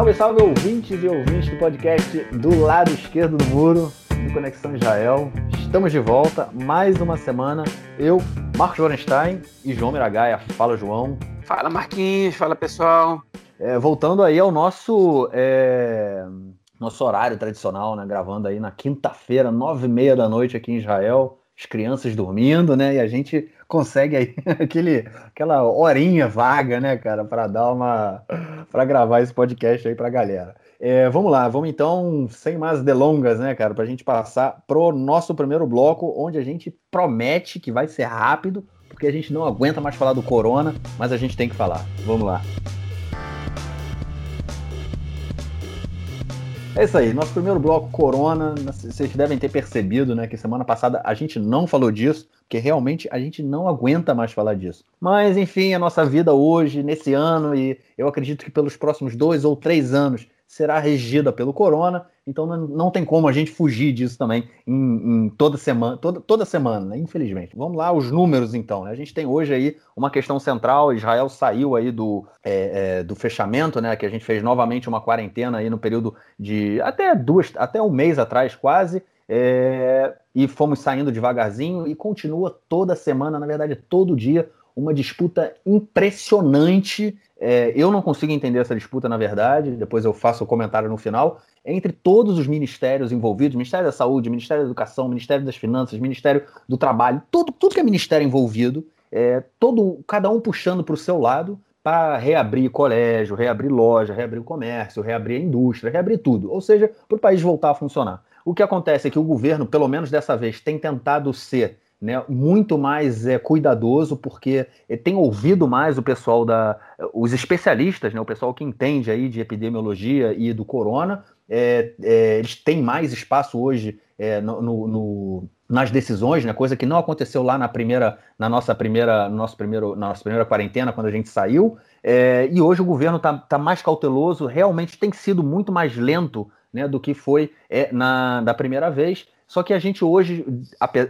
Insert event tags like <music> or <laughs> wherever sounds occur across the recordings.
Salve, salve, ouvintes e ouvintes do podcast do lado esquerdo do muro, do Conexão Israel. Estamos de volta, mais uma semana. Eu, Marcos Lorenstein e João Miragaia. Fala, João. Fala, Marquinhos. Fala, pessoal. É, voltando aí ao nosso, é, nosso horário tradicional, né? Gravando aí na quinta-feira, nove e meia da noite aqui em Israel. As crianças dormindo, né? E a gente consegue aí <laughs> aquele, aquela horinha vaga, né, cara, para dar uma. para gravar esse podcast aí pra galera. É, vamos lá, vamos então, sem mais delongas, né, cara, para a gente passar pro nosso primeiro bloco, onde a gente promete que vai ser rápido, porque a gente não aguenta mais falar do corona, mas a gente tem que falar. Vamos lá. É isso aí, nosso primeiro bloco Corona. Vocês devem ter percebido, né, que semana passada a gente não falou disso, porque realmente a gente não aguenta mais falar disso. Mas, enfim, a nossa vida hoje, nesse ano, e eu acredito que pelos próximos dois ou três anos, será regida pelo corona, então não, tem como a gente fugir disso também em, em toda semana, toda, toda semana, né? infelizmente. Vamos lá, os números então. Né? A gente tem hoje aí uma questão central, Israel saiu aí do, é, é, do fechamento, né? Que a gente fez novamente uma quarentena aí no período de até duas, até um mês atrás quase. É, e fomos saindo devagarzinho e continua toda semana, na verdade, todo dia, uma disputa impressionante é, eu não consigo entender essa disputa, na verdade, depois eu faço o comentário no final, entre todos os ministérios envolvidos, Ministério da Saúde, Ministério da Educação, Ministério das Finanças, Ministério do Trabalho, tudo, tudo que é ministério envolvido, é, todo, cada um puxando para o seu lado para reabrir colégio, reabrir loja, reabrir o comércio, reabrir a indústria, reabrir tudo. Ou seja, para o país voltar a funcionar. O que acontece é que o governo, pelo menos dessa vez, tem tentado ser né, muito mais é, cuidadoso, porque tem ouvido mais o pessoal da. os especialistas, né, o pessoal que entende aí de epidemiologia e do corona. É, é, eles têm mais espaço hoje é, no, no, nas decisões, né, coisa que não aconteceu lá na primeira, na nossa primeira, no nosso primeiro, na nossa primeira quarentena, quando a gente saiu. É, e hoje o governo está tá mais cauteloso, realmente tem sido muito mais lento né, do que foi é, na da primeira vez. Só que a gente hoje,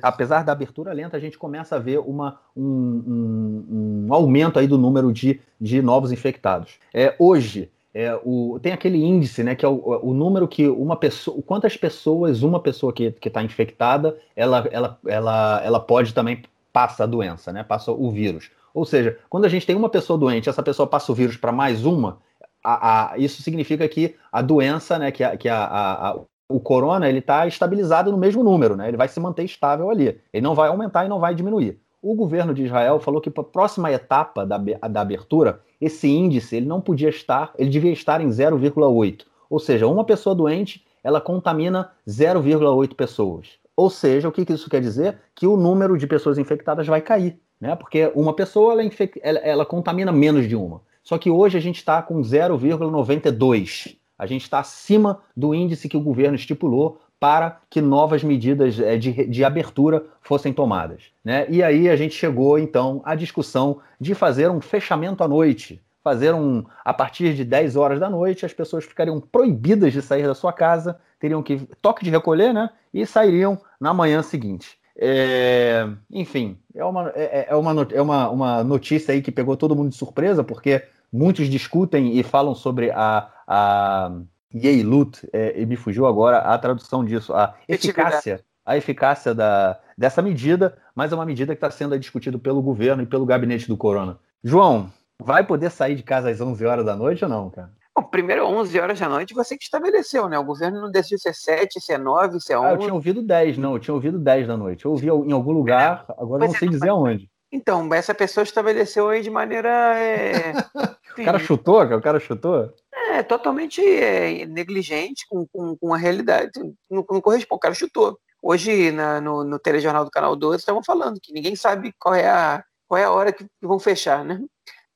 apesar da abertura lenta, a gente começa a ver uma, um, um, um aumento aí do número de, de novos infectados. É, hoje, é, o, tem aquele índice, né, que é o, o, número que uma pessoa, quantas pessoas uma pessoa que está infectada, ela, ela, ela, ela pode também passa a doença, né, passa o vírus. Ou seja, quando a gente tem uma pessoa doente, essa pessoa passa o vírus para mais uma, a, a, isso significa que a doença, né, que, a, que a, o corona ele está estabilizado no mesmo número, né? Ele vai se manter estável ali. Ele não vai aumentar e não vai diminuir. O governo de Israel falou que para a próxima etapa da, da abertura, esse índice ele não podia estar, ele devia estar em 0,8. Ou seja, uma pessoa doente ela contamina 0,8 pessoas. Ou seja, o que, que isso quer dizer? Que o número de pessoas infectadas vai cair, né? Porque uma pessoa ela, ela, ela contamina menos de uma. Só que hoje a gente está com 0,92 a gente está acima do índice que o governo estipulou para que novas medidas eh, de, de abertura fossem tomadas. Né? E aí a gente chegou, então, à discussão de fazer um fechamento à noite. Fazer um. A partir de 10 horas da noite, as pessoas ficariam proibidas de sair da sua casa, teriam que. toque de recolher, né? E sairiam na manhã seguinte. É, enfim, é, uma, é, é, é uma, é uma, uma notícia aí que pegou todo mundo de surpresa, porque muitos discutem e falam sobre a, a Yeilut, é, e me fugiu agora a tradução disso, a eficácia, a eficácia da, dessa medida, mas é uma medida que está sendo discutida pelo governo e pelo gabinete do Corona. João, vai poder sair de casa às 11 horas da noite ou não, cara? Bom, primeiro 11 horas da noite você que estabeleceu, né? O governo não decidiu se é 7, se é 9, se é 11. Ah, eu tinha ouvido 10, não, eu tinha ouvido 10 da noite. Eu ouvi em algum lugar, agora não sei é, dizer aonde. Então, essa pessoa estabeleceu aí de maneira. É... <laughs> o cara chutou, o cara chutou? É, totalmente é, negligente com, com, com, a realidade. Não, não, corresponde, o cara chutou. Hoje, na, no, no telejornal do Canal 12, estavam falando que ninguém sabe qual é a, qual é a hora que, que vão fechar, né?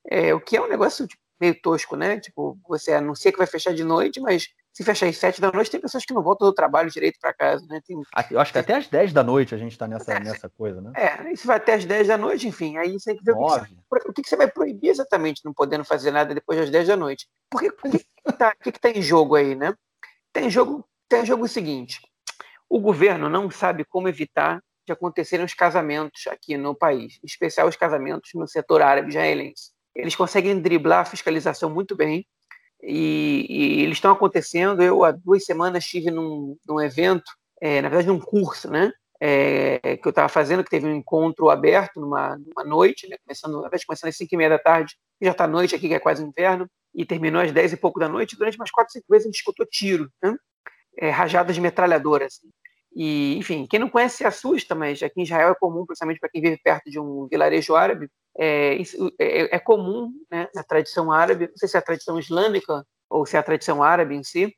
É, o que é um negócio tipo, meio tosco, né? Tipo, você anuncia que vai fechar de noite, mas se fechar às sete da noite, tem pessoas que não voltam do trabalho direito para casa, né? Tem... Eu acho que até às dez da noite a gente está nessa, é, nessa coisa, né? É, se vai até às dez da noite, enfim, aí você tem que ver o que, você, o que, você vai proibir exatamente, não podendo fazer nada depois das dez da noite. Porque o que está tá em jogo aí, né? Tem jogo, tem jogo o seguinte: o governo não sabe como evitar de acontecerem os casamentos aqui no país, em especial os casamentos no setor árabe israelense. Eles conseguem driblar a fiscalização muito bem, e, e eles estão acontecendo. Eu, há duas semanas, estive num, num evento, é, na verdade, num curso, né? É, que eu estava fazendo, que teve um encontro aberto numa, numa noite, né, começando, na verdade, começando às 5 e meia da tarde, já está noite aqui, que é quase inverno, e terminou às 10 e pouco da noite. Durante umas 4, 5 vezes a gente escutou tiro, né? é, rajadas de metralhadora. Assim. E, enfim, quem não conhece se assusta, mas aqui em Israel é comum, principalmente para quem vive perto de um vilarejo árabe, é, é, é comum né, na tradição árabe, não sei se é a tradição islâmica ou se é a tradição árabe em si,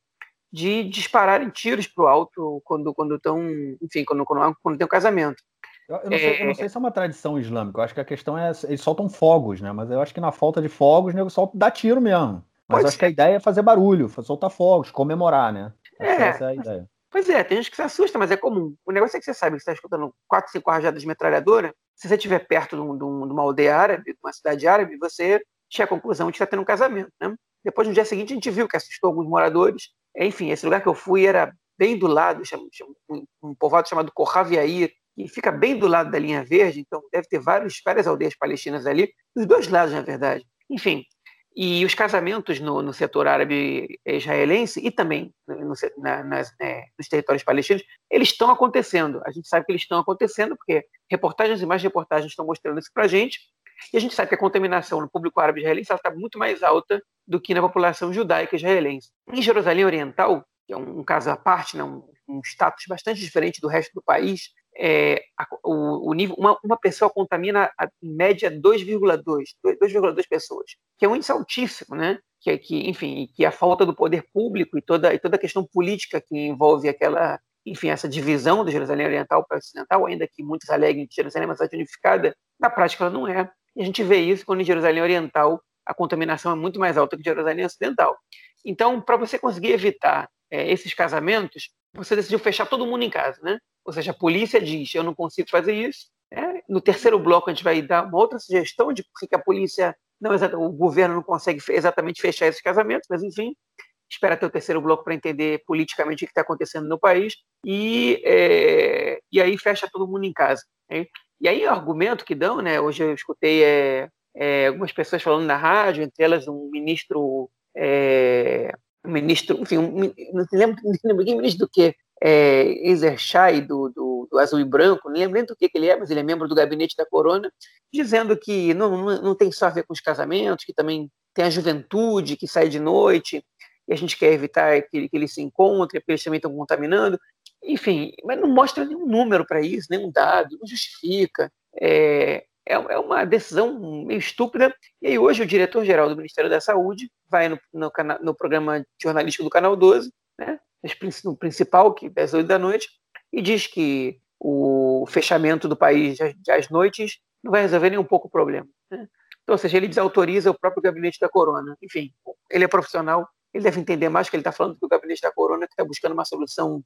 de dispararem tiros para o alto quando quando estão, enfim, quando, quando, quando tem um casamento. Eu, eu, não sei, eu, não é. sei, se é uma tradição islâmica, eu acho que a questão é eles soltam fogos, né? Mas eu acho que na falta de fogos, o nego solta dá tiro mesmo. Mas eu acho que a ideia é fazer barulho, soltar fogos, comemorar, né? É, essa é a ideia. Pois é, tem gente que se assusta, mas é comum. O negócio é que você sabe que você está escutando quatro, cinco rajadas de metralhadora. Se você estiver perto de, um, de, uma aldeia árabe, de uma cidade árabe, você chega à conclusão de que está tendo um casamento. Né? Depois, no dia seguinte, a gente viu que assustou alguns moradores. Enfim, esse lugar que eu fui era bem do lado, um, povoado chamado Corraviair, que fica bem do lado da linha verde, então deve ter vários, várias aldeias palestinas ali, dos dois lados, na verdade. Enfim, e os casamentos no, no setor árabe israelense e também no, na, nas, é, nos territórios palestinos, eles estão acontecendo. A gente sabe que eles estão acontecendo porque reportagens e mais reportagens estão mostrando isso para a gente. E a gente sabe que a contaminação no público árabe israelense está muito mais alta do que na população judaica israelense. Em Jerusalém Oriental, que é um, um caso à parte, né, um, um status bastante diferente do resto do país, é, a, o, o, nível, uma, uma pessoa contamina a, em média 2,2, 2,2 pessoas, que é um índice altíssimo, né? Que, que, enfim, que a falta do poder público e toda, e toda a questão política que envolve aquela, enfim, essa divisão da Jerusalém Oriental para Ocidental, ainda que muitos aleguem que Jerusalém é uma cidade unificada, na prática ela não é. E a gente vê isso quando em Jerusalém Oriental a contaminação é muito mais alta que Jerusalém Ocidental. Então, para você conseguir evitar é, esses casamentos, você decidiu fechar todo mundo em casa, né? Ou seja, a polícia diz: eu não consigo fazer isso. É, no terceiro bloco, a gente vai dar uma outra sugestão de por que a polícia, não o governo não consegue exatamente fechar esses casamentos, mas enfim, espera ter o terceiro bloco para entender politicamente o que está acontecendo no país e, é, e aí fecha todo mundo em casa. Né? E aí o argumento que dão, né? Hoje eu escutei é, é, algumas pessoas falando na rádio, entre elas um ministro, é, ministro, enfim, um, não lembro, não lembro quem ministro do que, é, Ezerchai, do, do, do, Azul e Branco, não lembro nem do que, que ele é, mas ele é membro do gabinete da Corona, dizendo que não, não, não tem só a ver com os casamentos, que também tem a juventude que sai de noite, e a gente quer evitar que, que eles se encontrem, porque eles também estão contaminando. Enfim, mas não mostra nenhum número para isso, nenhum dado, não justifica. É, é, é, uma decisão meio estúpida. E aí hoje o diretor-geral do Ministério da Saúde vai no, no, no programa jornalístico do Canal 12, né, no principal, que é às 8 da noite, e diz que o fechamento do país às noites não vai resolver nem um pouco o problema. Né? Então, ou seja, ele desautoriza o próprio gabinete da corona. Enfim, ele é profissional, ele deve entender mais que ele está falando do gabinete da corona, que está buscando uma solução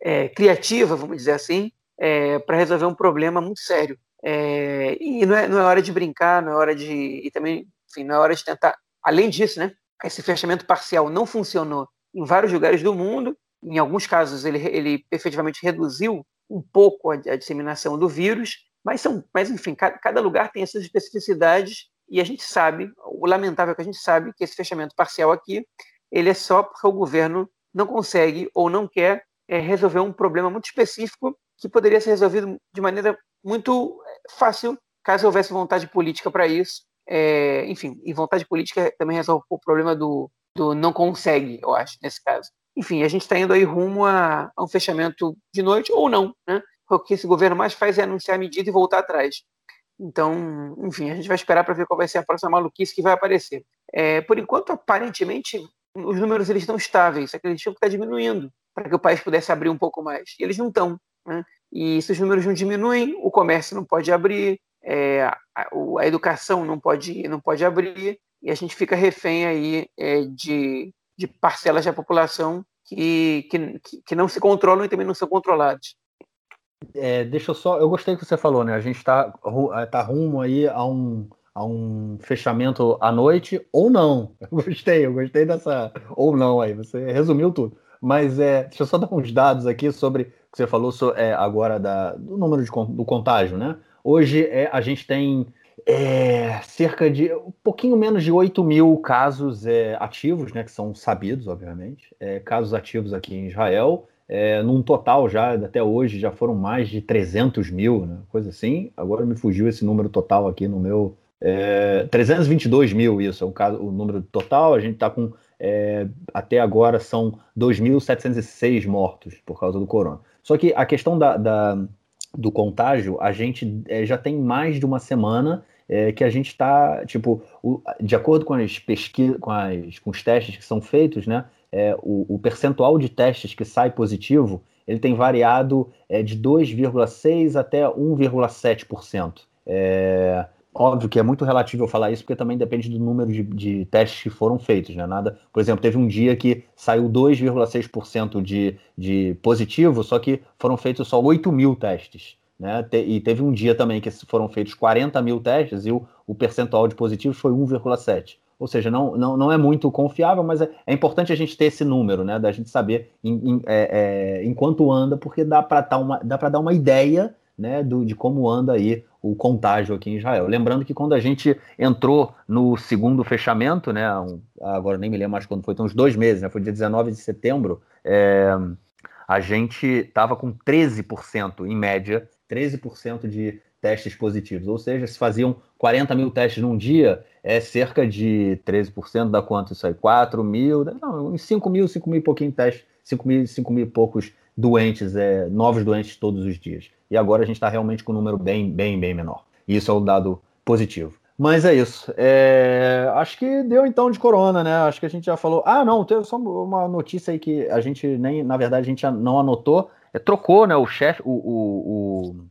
é, criativa, vamos dizer assim, é, para resolver um problema muito sério. É, e não é, não é hora de brincar, não é hora de. E também, enfim, não é hora de tentar. Além disso, né, esse fechamento parcial não funcionou em vários lugares do mundo. Em alguns casos, ele, ele efetivamente reduziu um pouco a, a disseminação do vírus, mas, são, mas enfim, cada, cada lugar tem essas especificidades e a gente sabe, o lamentável é que a gente sabe que esse fechamento parcial aqui, ele é só porque o governo não consegue ou não quer é, resolver um problema muito específico que poderia ser resolvido de maneira muito fácil caso houvesse vontade política para isso. É, enfim, e vontade política também resolve o problema do, do não consegue, eu acho, nesse caso. Enfim, a gente está indo aí rumo a, a, um fechamento de noite ou não, né? O que esse governo mais faz é anunciar a medida e voltar atrás. Então, enfim, a gente vai esperar para ver qual vai ser a próxima maluquice que vai aparecer. É, por enquanto, aparentemente, os números eles estão estáveis, só que eles tinham que estar diminuindo para que o país pudesse abrir um pouco mais. E eles não estão. Né? E se os números não diminuem, o comércio não pode abrir, é, a, a, educação não pode, não pode abrir, e a gente fica refém aí é, de, de parcelas da população que, que, que não se controlam e também não são controladas. É, deixa eu só. Eu gostei que você falou, né? A gente está é, tá rumo aí a um, a um fechamento à noite ou não. Eu gostei, eu gostei dessa. Ou não aí, você resumiu tudo. Mas é, deixa eu só dar uns dados aqui sobre você falou é, agora da, do número de, do contágio, né? Hoje é, a gente tem é, cerca de um pouquinho menos de 8 mil casos é, ativos, né, que são sabidos, obviamente, é, casos ativos aqui em Israel. É, num total já, até hoje, já foram mais de 300 mil, né, coisa assim. Agora me fugiu esse número total aqui no meu. É, 322 mil, isso é o, caso, o número total. A gente está com. É, até agora são 2.706 mortos por causa do corona. Só que a questão da, da do contágio, a gente é, já tem mais de uma semana é, que a gente está, tipo, o, de acordo com as pesquisas, com, com os testes que são feitos, né, é, o, o, percentual de testes que sai positivo, ele tem variado de 2,6% até 1,7%. É, óbvio que é muito relativo eu falar isso, porque também depende do número de, de testes que foram feitos, né? Nada, por exemplo, teve um dia que saiu 2,6% de, de positivo, só que foram feitos só 8 mil testes. Né? E teve um dia também que foram feitos 40 mil testes e o, o percentual de positivos foi 1,7. Ou seja, não, não, não é muito confiável, mas é, é importante a gente ter esse número, né? Da gente saber em, em, é, é, enquanto anda, porque dá para dar uma, dá dar uma ideia né, do, de como anda aí o contágio aqui em Israel. Lembrando que quando a gente entrou no segundo fechamento, né, um, agora nem me lembro mais quando foi, tem uns dois meses, né, foi dia 19 de setembro, é, a gente estava com 13% em média, 13% de testes positivos, ou seja, se faziam 40 mil testes num dia, é cerca de 13%, dá quanto isso aí? 4 mil, não, uns 5 mil, 5 mil e pouquinho testes, 5 mil, 5 mil e poucos doentes, é, novos doentes todos os dias. E agora a gente está realmente com um número bem, bem, bem menor. E isso é um dado positivo. Mas é isso. É... Acho que deu então de corona, né? Acho que a gente já falou. Ah, não, teve só uma notícia aí que a gente nem, na verdade, a gente não anotou. É, trocou, né? O chefe, o, o, o,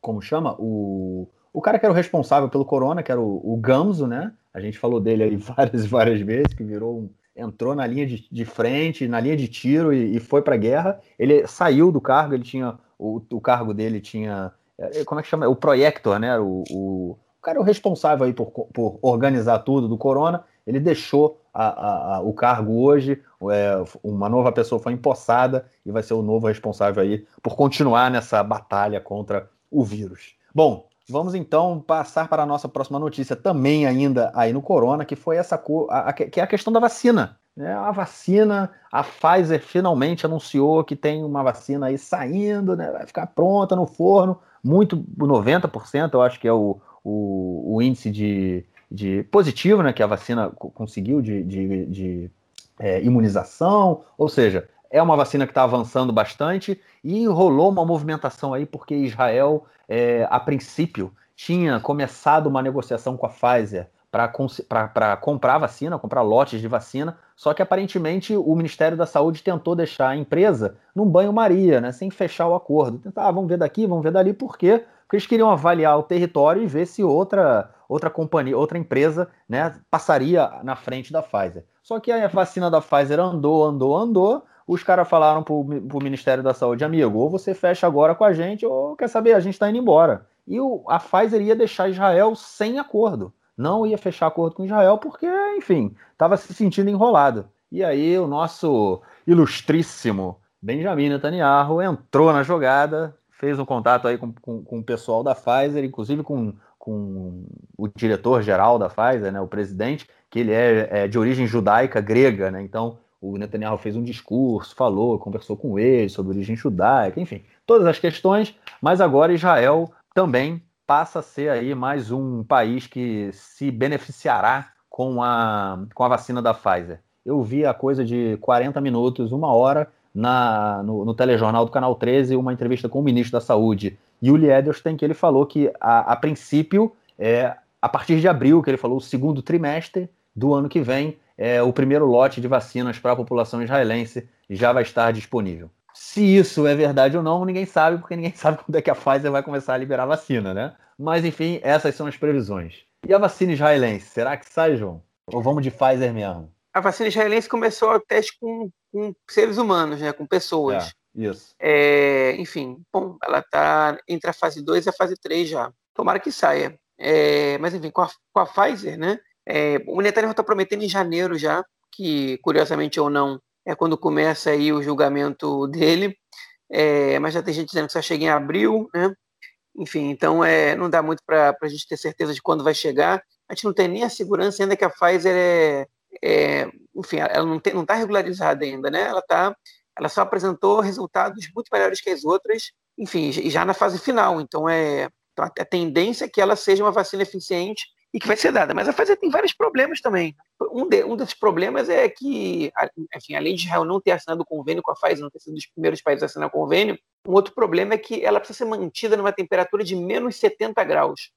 Como chama? O, o cara que era o responsável pelo corona, que era o, o Gamzo, né? A gente falou dele aí <laughs> várias e várias vezes, que virou um entrou na linha de, de frente, na linha de tiro e, e foi para a guerra. Ele saiu do cargo, ele tinha o, o cargo dele tinha é, como é que chama? O Projector, né? O, o, o cara é o responsável aí por, por organizar tudo do Corona. Ele deixou a, a, a, o cargo hoje, é, uma nova pessoa foi empossada e vai ser o novo responsável aí por continuar nessa batalha contra o vírus. Bom, Vamos então passar para a nossa próxima notícia, também ainda aí no Corona, que foi essa que é a questão da vacina. É, a vacina, a Pfizer finalmente anunciou que tem uma vacina aí saindo, né, vai ficar pronta no forno, muito, 90%, eu acho que é o, o, o índice de, de positivo né, que a vacina conseguiu de, de, de é, imunização, ou seja, é uma vacina que está avançando bastante e rolou uma movimentação aí porque Israel, é, a princípio, tinha começado uma negociação com a Pfizer para comprar vacina, comprar lotes de vacina, só que aparentemente o Ministério da Saúde tentou deixar a empresa num banho-maria, né, sem fechar o acordo. Tentar, ah, vamos ver daqui, vamos ver dali, por quê? Porque eles queriam avaliar o território e ver se outra, outra companhia, outra empresa né, passaria na frente da Pfizer. Só que a vacina da Pfizer andou, andou, andou, os caras falaram para o Ministério da Saúde, amigo, ou você fecha agora com a gente, ou quer saber, a gente está indo embora. E o, a Pfizer ia deixar Israel sem acordo. Não ia fechar acordo com Israel porque, enfim, estava se sentindo enrolado. E aí o nosso ilustríssimo Benjamin Netanyahu entrou na jogada, fez um contato aí com, com, com o pessoal da Pfizer, inclusive com, com o diretor-geral da Pfizer, né, o presidente, que ele é, é de origem judaica grega, né, então o Netanyahu fez um discurso, falou, conversou com ele sobre origem judaica, enfim, todas as questões, mas agora Israel também passa a ser aí mais um país que se beneficiará com a, com a vacina da Pfizer. Eu vi a coisa de 40 minutos, uma hora, na, no, no telejornal do Canal 13, uma entrevista com o ministro da Saúde, Yuli Edelstein, que ele falou que, a, a princípio, é, a partir de abril, que ele falou, o segundo trimestre do ano que vem, é, o primeiro lote de vacinas para a população israelense já vai estar disponível. Se isso é verdade ou não, ninguém sabe, porque ninguém <laughs> sabe quando é que a Pfizer vai começar a liberar a vacina, né? Mas enfim, essas são as previsões. E a vacina israelense, será que sai, João? Ou vamos de Pfizer mesmo? A vacina israelense começou o teste com, com seres humanos, né? Com pessoas. É, isso. É, enfim, bom, ela está entre a fase 2 e a fase 3 já. Tomara que saia. É, mas enfim, com a, com a Pfizer, né? É, o Netanyahu está prometendo em janeiro já, que curiosamente ou não, é quando começa aí o julgamento dele, é, mas já tem gente dizendo que só chega em abril, né? Enfim, então é, não dá muito para a gente ter certeza de quando vai chegar. A gente não tem nem a segurança ainda que a Pfizer é, é enfim, ela não está regularizada ainda, né? Ela tá, ela só apresentou resultados muito melhores que as outras, enfim, já na fase final. Então é então, a tendência é que ela seja uma vacina eficiente e que vai ser dada. Mas a Pfizer tem vários problemas também. Um, de, um desses problemas é que, enfim, além de Israel não ter assinado o convênio com a Pfizer, não ter sido um dos primeiros países a assinar o convênio, um outro problema é que ela precisa ser mantida numa temperatura de menos 70 graus.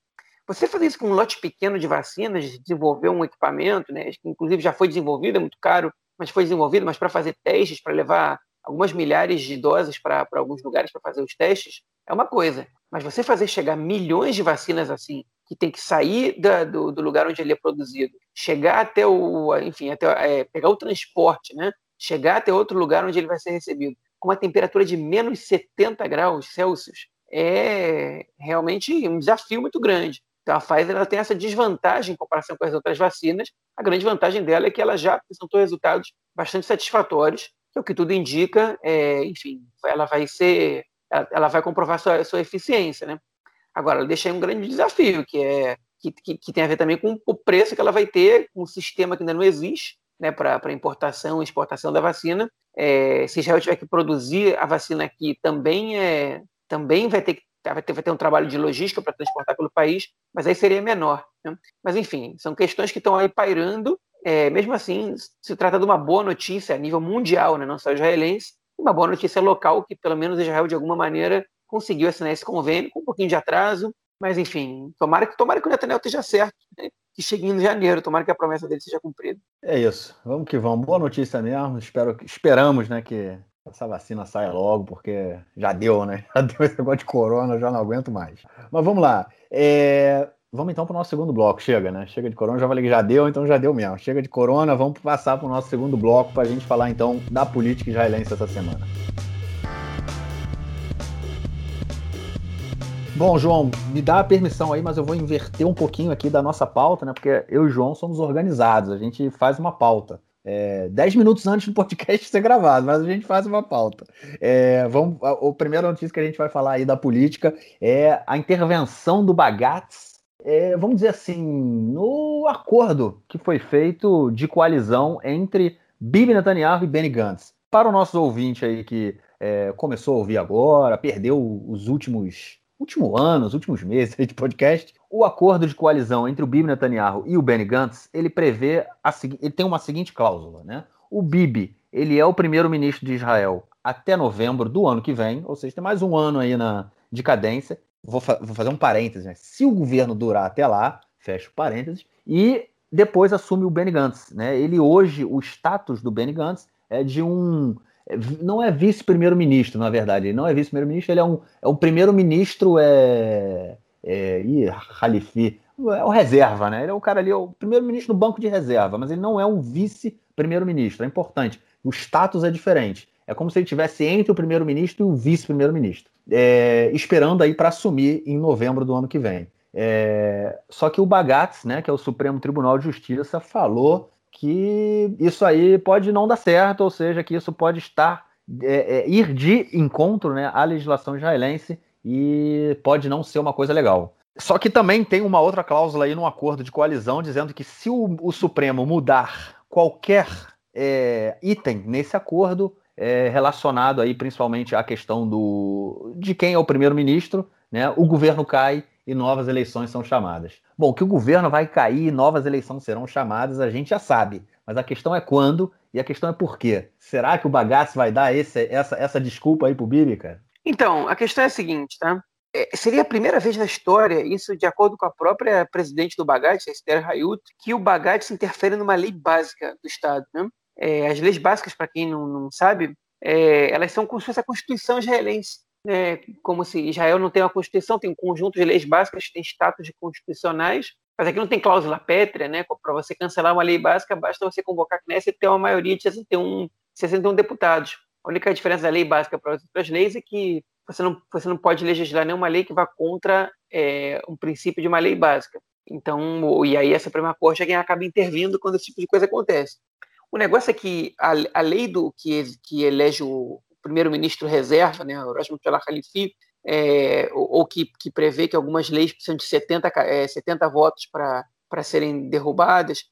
Você fazer isso com um lote pequeno de vacinas, desenvolver um equipamento, né, que inclusive já foi desenvolvido, é muito caro, mas foi desenvolvido, mas para fazer testes, para levar algumas milhares de doses para alguns lugares para fazer os testes, é uma coisa. Mas você fazer chegar milhões de vacinas assim, que tem que sair da, do, do, lugar onde ele é produzido, chegar até o, enfim, até, é, pegar o transporte, né? chegar até outro lugar onde ele vai ser recebido, com uma temperatura de menos 70 graus Celsius, é realmente um desafio muito grande. Então a Pfizer ela tem essa desvantagem em comparação com as outras vacinas. A grande vantagem dela é que ela já apresentou resultados bastante satisfatórios, que é o que tudo indica, é, enfim, ela vai ser, ela, ela vai comprovar sua, sua eficiência, né? Agora, deixa aí um grande desafio, que é que, que, que, tem a ver também com o preço que ela vai ter, um sistema que ainda não existe, né, para importação e exportação da vacina. É, se Israel tiver que produzir a vacina aqui, também é, também vai ter vai ter, vai ter um trabalho de logística para transportar pelo país, mas aí seria menor. Né? Mas, enfim, são questões que estão aí pairando. É, mesmo assim, se trata de uma boa notícia a nível mundial, né? não só israelense, uma boa notícia local que, pelo menos, Israel, de alguma maneira, conseguiu assinar esse convênio com um pouquinho de atraso, mas enfim, tomara que, tomara que o Netanyahu esteja certo, né? que chegue em janeiro, tomara que a promessa dele seja cumprida. É isso, vamos que vamos. Boa notícia mesmo, Espero, esperamos né, que essa vacina saia logo, porque já deu, né? <laughs> Já deu esse negócio de corona, já não aguento mais. Mas vamos lá. É... Vamos então para o nosso segundo bloco. Chega, né? Chega de corona, já falei que já deu, então já deu mesmo. Chega de corona, vamos passar para o nosso segundo bloco para a gente falar então da política israelense essa semana. Bom, João, me dá a permissão aí, mas eu vou inverter um pouquinho aqui da nossa pauta, né? Porque eu e o João somos organizados, a gente faz uma pauta. É, dez minutos antes do podcast <laughs> ser gravado, mas a gente faz uma pauta. É, vamos, a, a, primeira notícia que a gente vai falar aí da política é a intervenção do Bagatz, é, vamos dizer assim, no acordo que foi feito de coalizão entre Bibi Netanyahu e Benny Gantz. Para o nosso ouvinte aí que é, começou a ouvir agora, perdeu os últimos último ano, os últimos meses de podcast, o acordo de coalizão entre o Bibi Netanyahu e o Benny Gantz, ele prevê, a, ele tem uma seguinte cláusula, né? O Bibi, ele é o primeiro-ministro de Israel até novembro do ano que vem, ou seja, tem mais um ano aí na decadência. Vou, fa vou fazer um parênteses, né? Se o governo durar até lá, fecho parênteses, e depois assume o Benny Gantz, né? Ele hoje, o status do Benny Gantz é de um não é vice-primeiro-ministro, na verdade. Ele não é vice-primeiro-ministro, ele é um, é um primeiro-ministro. É, é, ih, Halifi. É o reserva, né? Ele é o cara ali, é o primeiro-ministro no banco de reserva, mas ele não é um vice-primeiro-ministro. É importante. O status é diferente. É como se ele estivesse entre o primeiro-ministro e o vice-primeiro-ministro, é, esperando aí para assumir em novembro do ano que vem. É, só que o Bagatz, né, que é o Supremo Tribunal de Justiça, falou que isso aí pode não dar certo, ou seja, que isso pode estar é, é, ir de encontro né, à legislação israelense e pode não ser uma coisa legal. Só que também tem uma outra cláusula aí no acordo de coalizão dizendo que se o, o Supremo mudar qualquer é, item nesse acordo é, relacionado aí principalmente à questão do de quem é o primeiro-ministro, né, o governo cai e novas eleições são chamadas. Bom, que o governo vai cair e novas eleições serão chamadas, a gente já sabe. Mas a questão é quando e a questão é por quê. Será que o bagaço vai dar esse, essa, essa desculpa aí pro Bibi, cara? Então, a questão é a seguinte, tá? É, seria a primeira vez na história, isso de acordo com a própria presidente do Bagat, Esther Hayut, que o Bagat se interfere numa lei básica do Estado. Né? É, as leis básicas, para quem não, não sabe, é, elas são como se fosse a Constituição israelense né, como se Israel não tem uma constituição, tem um conjunto de leis básicas, tem status de constitucionais, mas aqui não tem cláusula pétrea, né? Para você cancelar uma lei básica, basta você convocar a Knesset e ter uma maioria de 61, 61 deputados. A única diferença da lei básica para as outras leis é que você não, você não pode legislar nenhuma lei que vá contra é, um princípio de uma lei básica. Então, e aí a Suprema Corte é quem acaba intervindo quando esse tipo de coisa acontece. O negócio é que a, a lei do que, que elege o, primeiro-ministro reserva, né, Hashanah Khalifi, é, ou, ou que, que, prevê que algumas leis precisam de 70, é, 70 votos para serem derrubadas.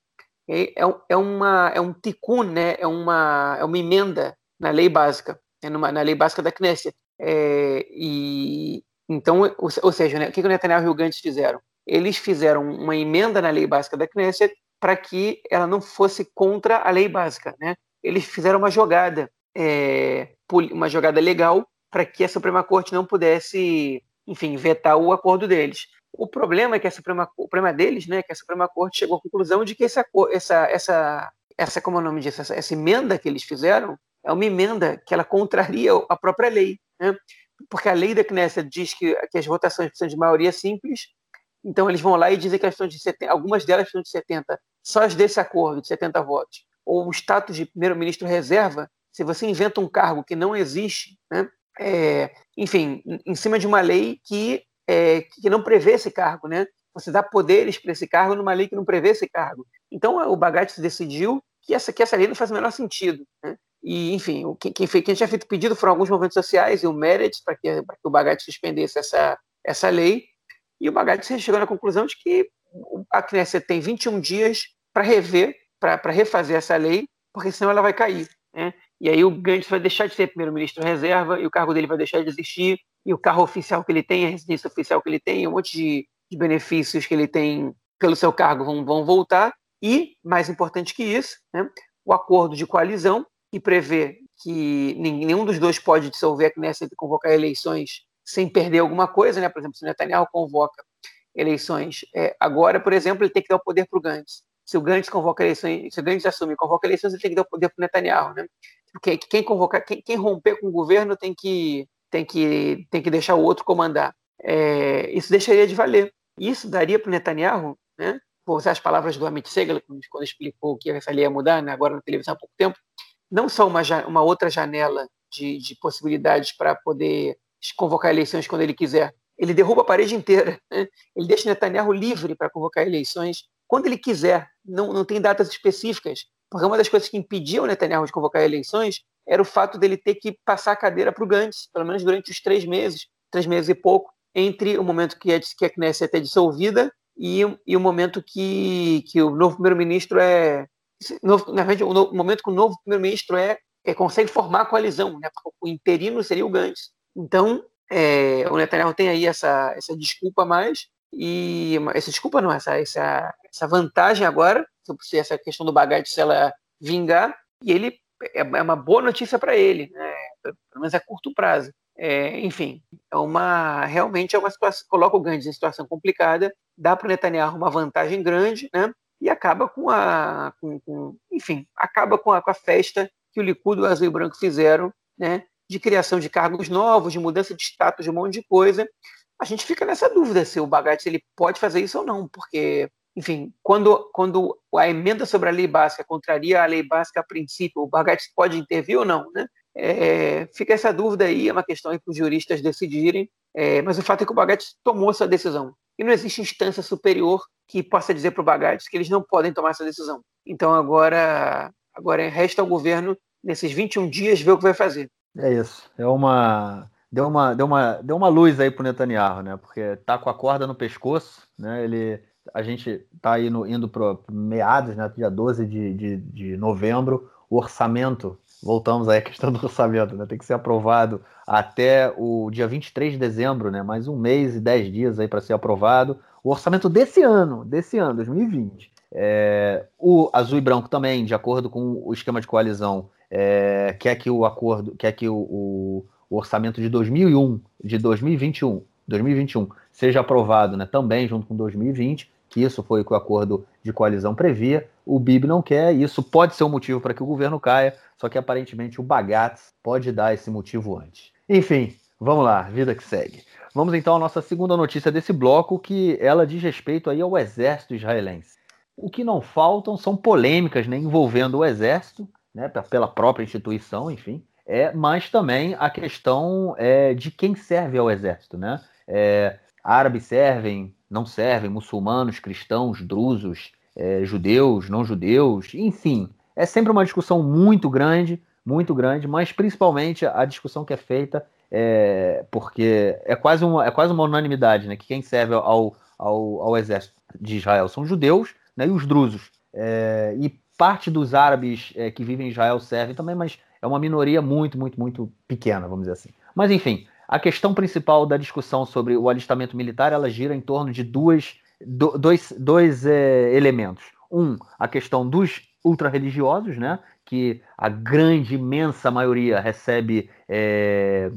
É, é, uma, é um ticun, né? é, uma, é uma emenda na lei básica, é numa, na lei básica da Knesset. É, e, então, ou, ou seja, né, o que, que o Netanyahu e o Gantz fizeram? Eles fizeram uma emenda na lei básica da Knesset para que ela não fosse contra a lei básica. Né? Eles fizeram uma jogada, é, uma jogada legal para que a Suprema Corte não pudesse, enfim, vetar o acordo deles. O problema é que a Suprema, o problema deles, né, é que a Suprema Corte chegou à conclusão de que essa, essa, essa, essa como é o nome disso, essa, essa emenda que eles fizeram é uma emenda que ela contraria a própria lei, né? porque a lei da Knesset diz que, que as votações precisam de maioria simples, então eles vão lá e dizem que elas de 70, algumas delas precisam de 70, só as desse acordo de 70 votos. Ou o status de primeiro-ministro reserva, se você inventa um cargo que não existe, né? É, enfim, em cima de uma lei que, é, que não prevê esse cargo, né? Você dá poderes para esse cargo numa lei que não prevê esse cargo. Então o Bagatti decidiu que essa, que essa lei não faz o menor sentido. Né? E, enfim, quem, quem, fez, quem tinha feito pedido foram alguns movimentos sociais e o Meredith para que, que o Bagatti suspendesse essa, essa lei. E o Bagatti chegou na conclusão de que a Knesset tem 21 dias para rever, para refazer essa lei, porque senão ela vai cair. Né? E aí o Gantz vai deixar de ser primeiro-ministro reserva e o cargo dele vai deixar de existir e o carro oficial que ele tem, a residência oficial que ele tem, um monte de, de benefícios que ele tem pelo seu cargo vão, vão voltar. E, mais importante que isso, né, o acordo de coalizão que prevê que nenhum dos dois pode dissolver a Knesset e convocar eleições sem perder alguma coisa, né? Por exemplo, se o Netanyahu convoca eleições é, agora, por exemplo, ele tem que dar o poder para o Gantz. Se o Gantz convoca eleições, se o Gantz assume e convoca eleições, ele tem que dar o poder para o Netanyahu, né? Porque quem convocar, quem, quem, romper com o governo tem que tem que tem que deixar o outro comandar. É, isso deixaria de valer. Isso daria para o Netanyahu, né? Vou usar as palavras do Amit Segal, quando explicou que lei ia mudar, né, agora na televisão há pouco tempo, não só uma, uma outra janela de, de possibilidades para poder convocar eleições quando ele quiser. Ele derruba a parede inteira. Né? Ele deixa Netanyahu livre para convocar eleições quando ele quiser. Não, não tem datas específicas. Porque uma das coisas que impedia o Netanyahu de convocar eleições era o fato dele ter que passar a cadeira para o Gantz, pelo menos durante os três meses, três meses e pouco, entre o momento que a, que a Knesset é dissolvida e, e o momento que, que o novo primeiro-ministro é, na verdade, o momento que o novo primeiro-ministro é, é, consegue formar a coalizão, né? o interino seria o Gantz. Então, é, o Netanyahu tem aí essa, essa desculpa mais, e essa desculpa não, essa, essa, essa vantagem agora, se essa questão do bagage, se ela vingar, e ele é, é uma boa notícia para ele, né? pelo menos a curto prazo. É, enfim, é uma realmente é uma situação, coloca o Gantz em situação complicada, dá para o Netanyahu uma vantagem grande, né? e acaba com a, com, com, enfim, acaba com a, com a festa que o Likud, o Azul e o Branco fizeram, né, de criação de cargos novos, de mudança de status, de um monte de coisa. A gente fica nessa dúvida se o Bagatti ele pode fazer isso ou não, porque, enfim, quando, quando a emenda sobre a lei básica contraria a lei básica a princípio, o Bagatti pode intervir ou não, né? É, fica essa dúvida aí, é uma questão para os juristas decidirem, é, mas o fato é que o Bagatti tomou essa decisão. E não existe instância superior que possa dizer para o Bagatti que eles não podem tomar essa decisão. Então agora, agora resta ao governo, nesses 21 dias, ver o que vai fazer. É isso. É uma. Deu uma, deu uma, deu uma luz aí pro Netanyahu, né? Porque tá com a corda no pescoço, né? Ele, a gente tá no, indo para meados, né? Dia 12 de, de, de novembro. O orçamento, voltamos aí à questão do orçamento, né? Tem que ser aprovado até o dia 23 de dezembro, né? Mais um mês e dez dias aí para ser aprovado o orçamento desse ano, desse ano, 2020. É, o azul e branco também, de acordo com o esquema de coalizão, é, quer que o acordo, quer que o, o, o, orçamento de 2001, de 2021, 2021 seja aprovado, né, também junto com 2020, que isso foi o que o acordo de coalizão previa. O BIB não quer, isso pode ser um motivo para que o governo caia, só que aparentemente o Bagatz pode dar esse motivo antes. Enfim, vamos lá, vida que segue. Vamos então à nossa segunda notícia desse bloco, que ela diz respeito aí ao exército israelense. O que não faltam são polêmicas né, envolvendo o exército, né, pela própria instituição, enfim, é, mas também a questão é, de quem serve ao exército. Né? É, árabes servem, não servem, muçulmanos, cristãos, drusos, é, judeus, não judeus, enfim. É sempre uma discussão muito grande, muito grande, mas principalmente a discussão que é feita é, porque é quase, uma, é quase uma unanimidade, né? Que quem serve ao, ao, ao exército de Israel são judeus né, e os drusos. É, e parte dos árabes é, que vivem em Israel servem também, mas é uma minoria muito, muito, muito pequena, vamos dizer assim. Mas enfim, a questão principal da discussão sobre o alistamento militar ela gira em torno de duas, do, dois, dois é, elementos. Um, a questão dos ultra-religiosos, né, que a grande, imensa maioria recebe. É,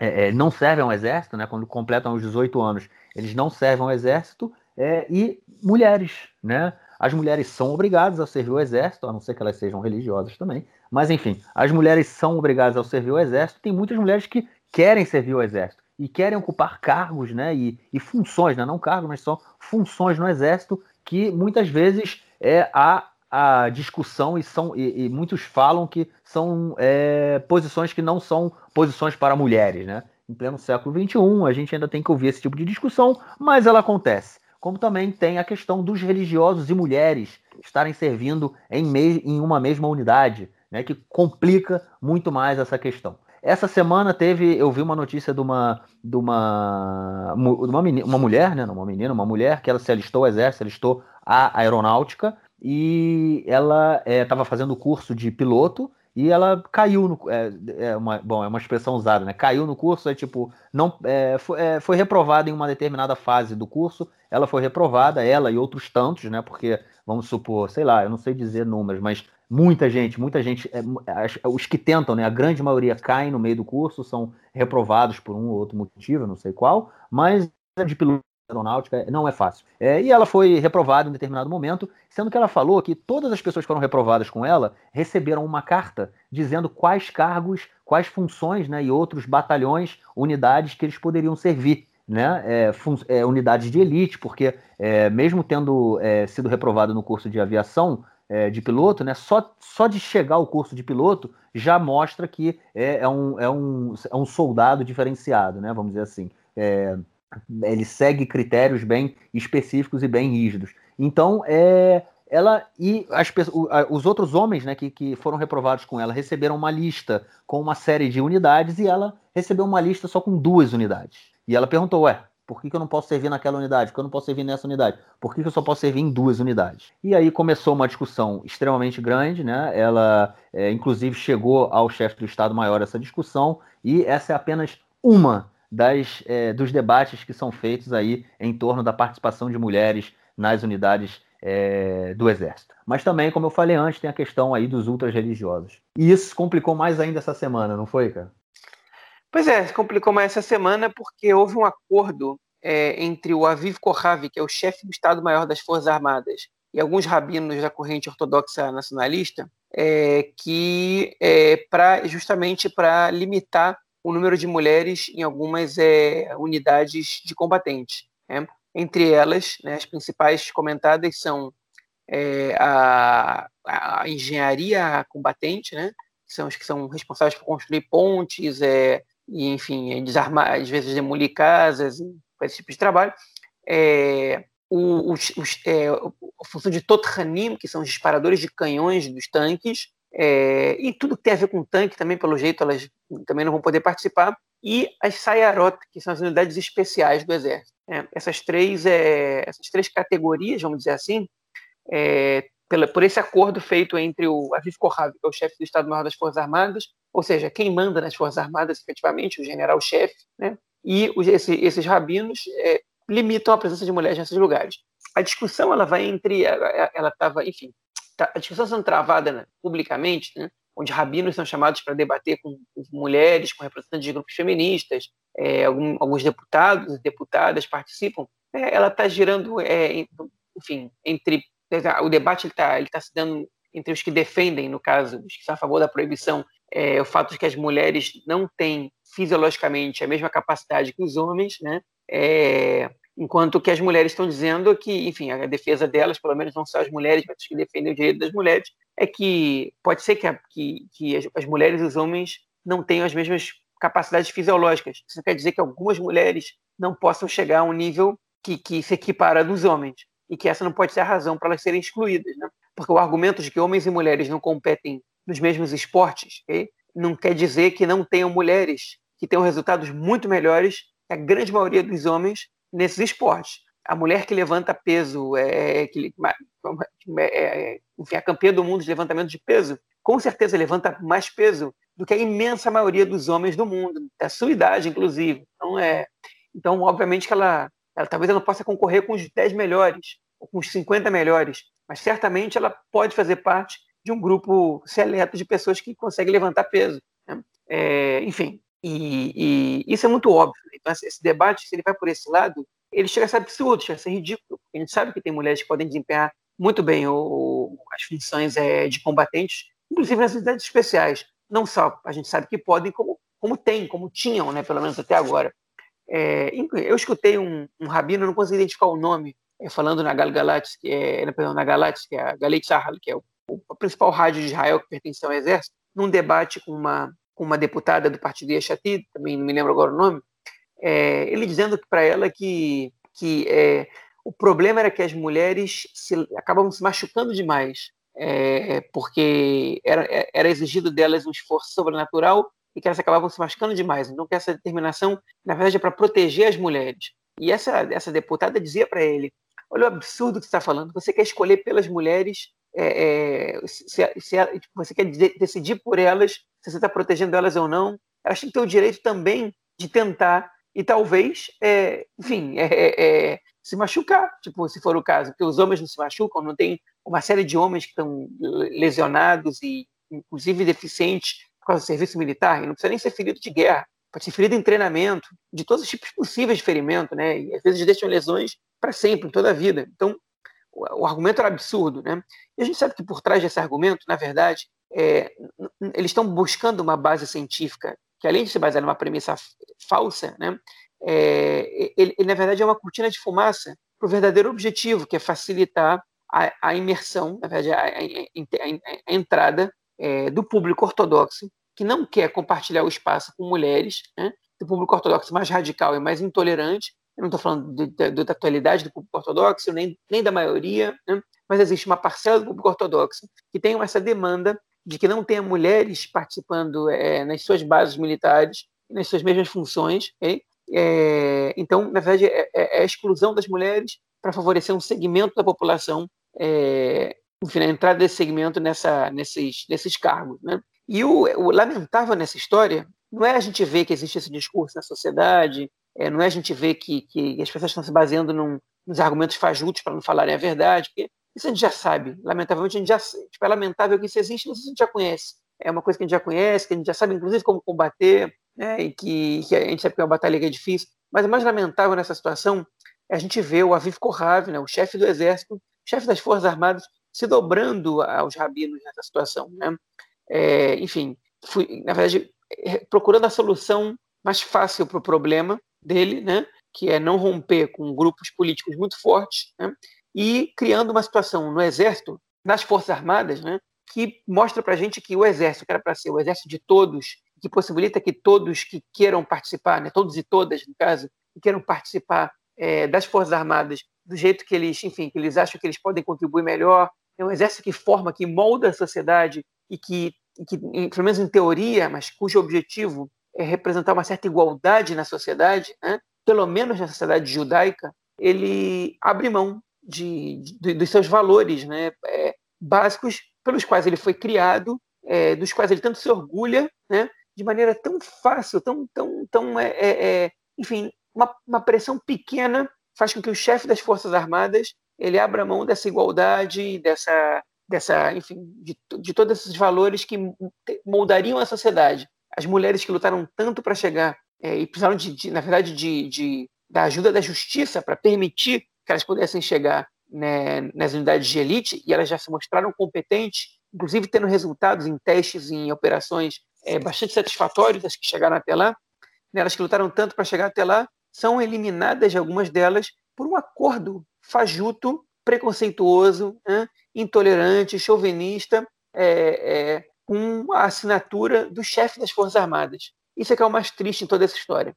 é, é não servem ao exército, né, quando completam os 18 anos, eles não servem ao exército, é, e mulheres, né? As mulheres são obrigadas a servir o exército, a não ser que elas sejam religiosas também. Mas enfim, as mulheres são obrigadas a servir o exército. Tem muitas mulheres que querem servir o exército e querem ocupar cargos, né? E, e funções, né? Não cargos, mas só funções no exército que muitas vezes é a a discussão e são e, e muitos falam que são é, posições que não são posições para mulheres, né? Em pleno século XXI, a gente ainda tem que ouvir esse tipo de discussão, mas ela acontece como também tem a questão dos religiosos e mulheres estarem servindo em, em uma mesma unidade, né, que complica muito mais essa questão. Essa semana teve, eu vi uma notícia de uma, de uma, uma, menina, uma mulher, né, uma menina, uma mulher que ela se alistou ao exército, se alistou à aeronáutica e ela estava é, fazendo curso de piloto e ela caiu no é, é, uma, bom é uma expressão usada né caiu no curso é tipo não é, foi, é, foi reprovada em uma determinada fase do curso ela foi reprovada ela e outros tantos né porque vamos supor sei lá eu não sei dizer números mas muita gente muita gente é, os que tentam né a grande maioria caem no meio do curso são reprovados por um ou outro motivo não sei qual mas de piloto aeronáutica não é fácil. É, e ela foi reprovada em determinado momento, sendo que ela falou que todas as pessoas que foram reprovadas com ela receberam uma carta dizendo quais cargos, quais funções né, e outros batalhões, unidades que eles poderiam servir. Né, é, é, unidades de elite, porque é, mesmo tendo é, sido reprovado no curso de aviação é, de piloto, né, só, só de chegar ao curso de piloto já mostra que é, um, é, um, é um soldado diferenciado, né, vamos dizer assim. É, ele segue critérios bem específicos e bem rígidos. Então, é, ela e as, os outros homens né, que, que foram reprovados com ela receberam uma lista com uma série de unidades e ela recebeu uma lista só com duas unidades. E ela perguntou: Ué, por que, que eu não posso servir naquela unidade? Por que eu não posso servir nessa unidade? Por que, que eu só posso servir em duas unidades? E aí começou uma discussão extremamente grande, né? Ela, é, inclusive, chegou ao chefe do Estado-Maior essa discussão, e essa é apenas uma das, é, dos debates que são feitos aí em torno da participação de mulheres nas unidades é, do Exército. Mas também, como eu falei antes, tem a questão aí dos ultras religiosos. E isso complicou mais ainda essa semana, não foi, cara? Pois é, complicou mais essa semana porque houve um acordo é, entre o Aviv Kohavi, que é o chefe do Estado-Maior das Forças Armadas, e alguns rabinos da corrente ortodoxa nacionalista, é, que é, para justamente para limitar o número de mulheres em algumas é, unidades de combatentes. Né? Entre elas, né, as principais comentadas são é, a, a, engenharia combatente, né, que são os que são responsáveis por construir pontes, é, e, enfim, desarmar, às vezes demolir casas, esse tipo de trabalho. É, os, os, é, a função de Totranim, que são os disparadores de canhões dos tanques, é, e tudo que tem a ver com tanque também, pelo jeito, elas também não vão poder participar. E as Sayarot, que são as unidades especiais do Exército. É, essas, três, é, essas três categorias, vamos dizer assim, é, pela, por esse acordo feito entre o Aviv Kohav, que é o chefe do Estado-Maior das Forças Armadas, ou seja, quem manda nas Forças Armadas, efetivamente, o general-chefe, né? e os, esse, esses rabinos é, limitam a presença de mulheres nesses lugares. A discussão ela vai entre, ela estava, enfim, Tá, a discussão sendo travada né, publicamente, né, onde rabinos são chamados para debater com, com, mulheres, com representantes de grupos feministas, é, algum, alguns deputados e deputadas participam, é, ela está girando, é, enfim, entre o debate ele está ele tá se dando entre os que defendem, no caso, os que são a favor da proibição, é, o fato de que as mulheres não têm fisiologicamente a mesma capacidade que os homens, né? É, enquanto que as mulheres estão dizendo que, enfim, a defesa delas, pelo menos não só as mulheres, mas os que defendem o direito das mulheres, é que pode ser que, a, que, que as, as, mulheres e os homens não tenham as mesmas capacidades fisiológicas. Isso quer dizer que algumas mulheres não possam chegar a um nível que, que se equipara dos homens, e que essa não pode ser a razão para elas serem excluídas, né? Porque o argumento de que homens e mulheres não competem nos mesmos esportes, okay? não quer dizer que não tenham mulheres que tenham resultados muito melhores que a grande maioria dos homens nesses esportes. A mulher que levanta peso, é, é que, é, enfim, a campeã do mundo de levantamento de peso, com certeza levanta mais peso do que a imensa maioria dos homens do mundo, da sua idade, inclusive. Então, é, então obviamente que ela, ela talvez ela não possa concorrer com os 10 melhores, ou com os 50 melhores, mas certamente ela pode fazer parte de um grupo seleto de pessoas que conseguem levantar peso. Né? É, enfim, e, e, isso é muito óbvio. Né? Então, esse debate, se ele vai por esse lado, ele chega a ser absurdo, chega a ser ridículo. A gente sabe que tem mulheres que podem desempenhar muito bem o, as funções é, de combatentes, inclusive nas unidades especiais. Não só a gente sabe que podem, como, como tem, como tinham, né, pelo menos até agora. É, eu escutei um, um rabino, não consegui identificar o nome, é, falando na Gal que é, perdão, na Galates, que é a Galit que é o, o, principal rádio de Israel que pertence ao exército, num debate com uma, com uma deputada do partido Yeshatid, também não me lembro agora o nome, é, ele dizendo para ela que, que é, o problema era que as mulheres se, acabavam se machucando demais, é, porque era, era exigido delas um esforço sobrenatural e que elas acabavam se machucando demais. Então, que essa determinação, na verdade, é para proteger as mulheres. E essa, essa deputada dizia para ele: Olha o absurdo que você está falando, você quer escolher pelas mulheres, é, é, se, se, tipo, você quer decidir por elas se você está protegendo elas ou não. Elas têm que ter o direito também de tentar e talvez, é, enfim, é, é, é, se machucar, tipo, se for o caso, porque os homens não se machucam, não tem uma série de homens que estão lesionados e, inclusive, deficientes por causa do serviço militar, e não precisa nem ser ferido de guerra, pode ser ferido em treinamento, de todos os tipos possíveis de ferimento, né? E às vezes deixam lesões para sempre, toda a vida. Então, o, argumento era absurdo, né? E a gente sabe que por trás desse argumento, na verdade, é, eles estão buscando uma base científica que além de se basear numa premissa falsa, né, é, ele, ele, na verdade é uma cortina de fumaça para o verdadeiro objetivo, que é facilitar a, a imersão, na verdade, a, a, a entrada é, do público ortodoxo, que não quer compartilhar o espaço com mulheres, né, do público ortodoxo mais radical e mais intolerante. Eu não estou falando da atualidade do público ortodoxo, nem, nem da maioria, né, mas existe uma parcela do público ortodoxo que tem essa demanda de que não tenha mulheres participando é, nas suas bases militares, nas suas mesmas funções. Okay? É, então, na verdade, é, é, é, a exclusão das mulheres para favorecer um segmento da população, é, enfim, a entrada desse segmento nessa, nesses, nesses cargos. Né? E o, o, lamentável nessa história não é a gente ver que existe esse discurso na sociedade, é, não é a gente ver que, que as pessoas estão se baseando num, nos argumentos fajutos para não falarem a verdade, porque isso a gente já sabe. Lamentavelmente, a gente já tipo, é lamentável que isso existe, mas a gente já conhece. É uma coisa que a gente já conhece, que a gente já sabe, inclusive, como combater, né? e que, que a gente sabe que é uma batalha que é difícil. Mas o mais lamentável nessa situação é a gente ver o Aviv Kohav, né? o chefe do exército, chefe das Forças Armadas, se dobrando aos rabinos nessa situação. Né? É, enfim, fui, na verdade, é, procurando a solução mais fácil para o problema dele, né? que é não romper com grupos políticos muito fortes, né? e criando uma situação no Exército, nas Forças Armadas, né, que mostra para a gente que o Exército, que era para ser o Exército de todos, que possibilita que todos que queiram participar, né, todos e todas, no caso, que queiram participar é, das Forças Armadas do jeito que eles, enfim, que eles acham que eles podem contribuir melhor, é um exército que forma, que molda a sociedade e que, que pelo menos em teoria, mas cujo objetivo representar uma certa igualdade na sociedade, né? pelo menos na sociedade judaica, ele abre mão de, de, dos seus valores né, é, básicos pelos quais ele foi criado, é, dos quais ele tanto se orgulha, né, de maneira tão fácil, tão, tão, tão é, é, é, enfim, uma, uma, pressão pequena faz com que o chefe das Forças Armadas ele abra mão dessa igualdade, dessa, dessa enfim, de, de todos esses valores que moldariam a sociedade. As mulheres que lutaram tanto para chegar é, e precisaram, de, de, na verdade, de, de, da ajuda da justiça para permitir que elas pudessem chegar né, nas unidades de elite e elas já se mostraram competentes, inclusive tendo resultados em testes, em operações é, bastante satisfatórios, as que chegaram até lá, né, elas que lutaram tanto para chegar até lá, são eliminadas, algumas delas, por um acordo fajuto, preconceituoso, né, intolerante, chauvinista, é, é, com a assinatura do chefe das Forças Armadas. Isso é que é o mais triste em toda essa história.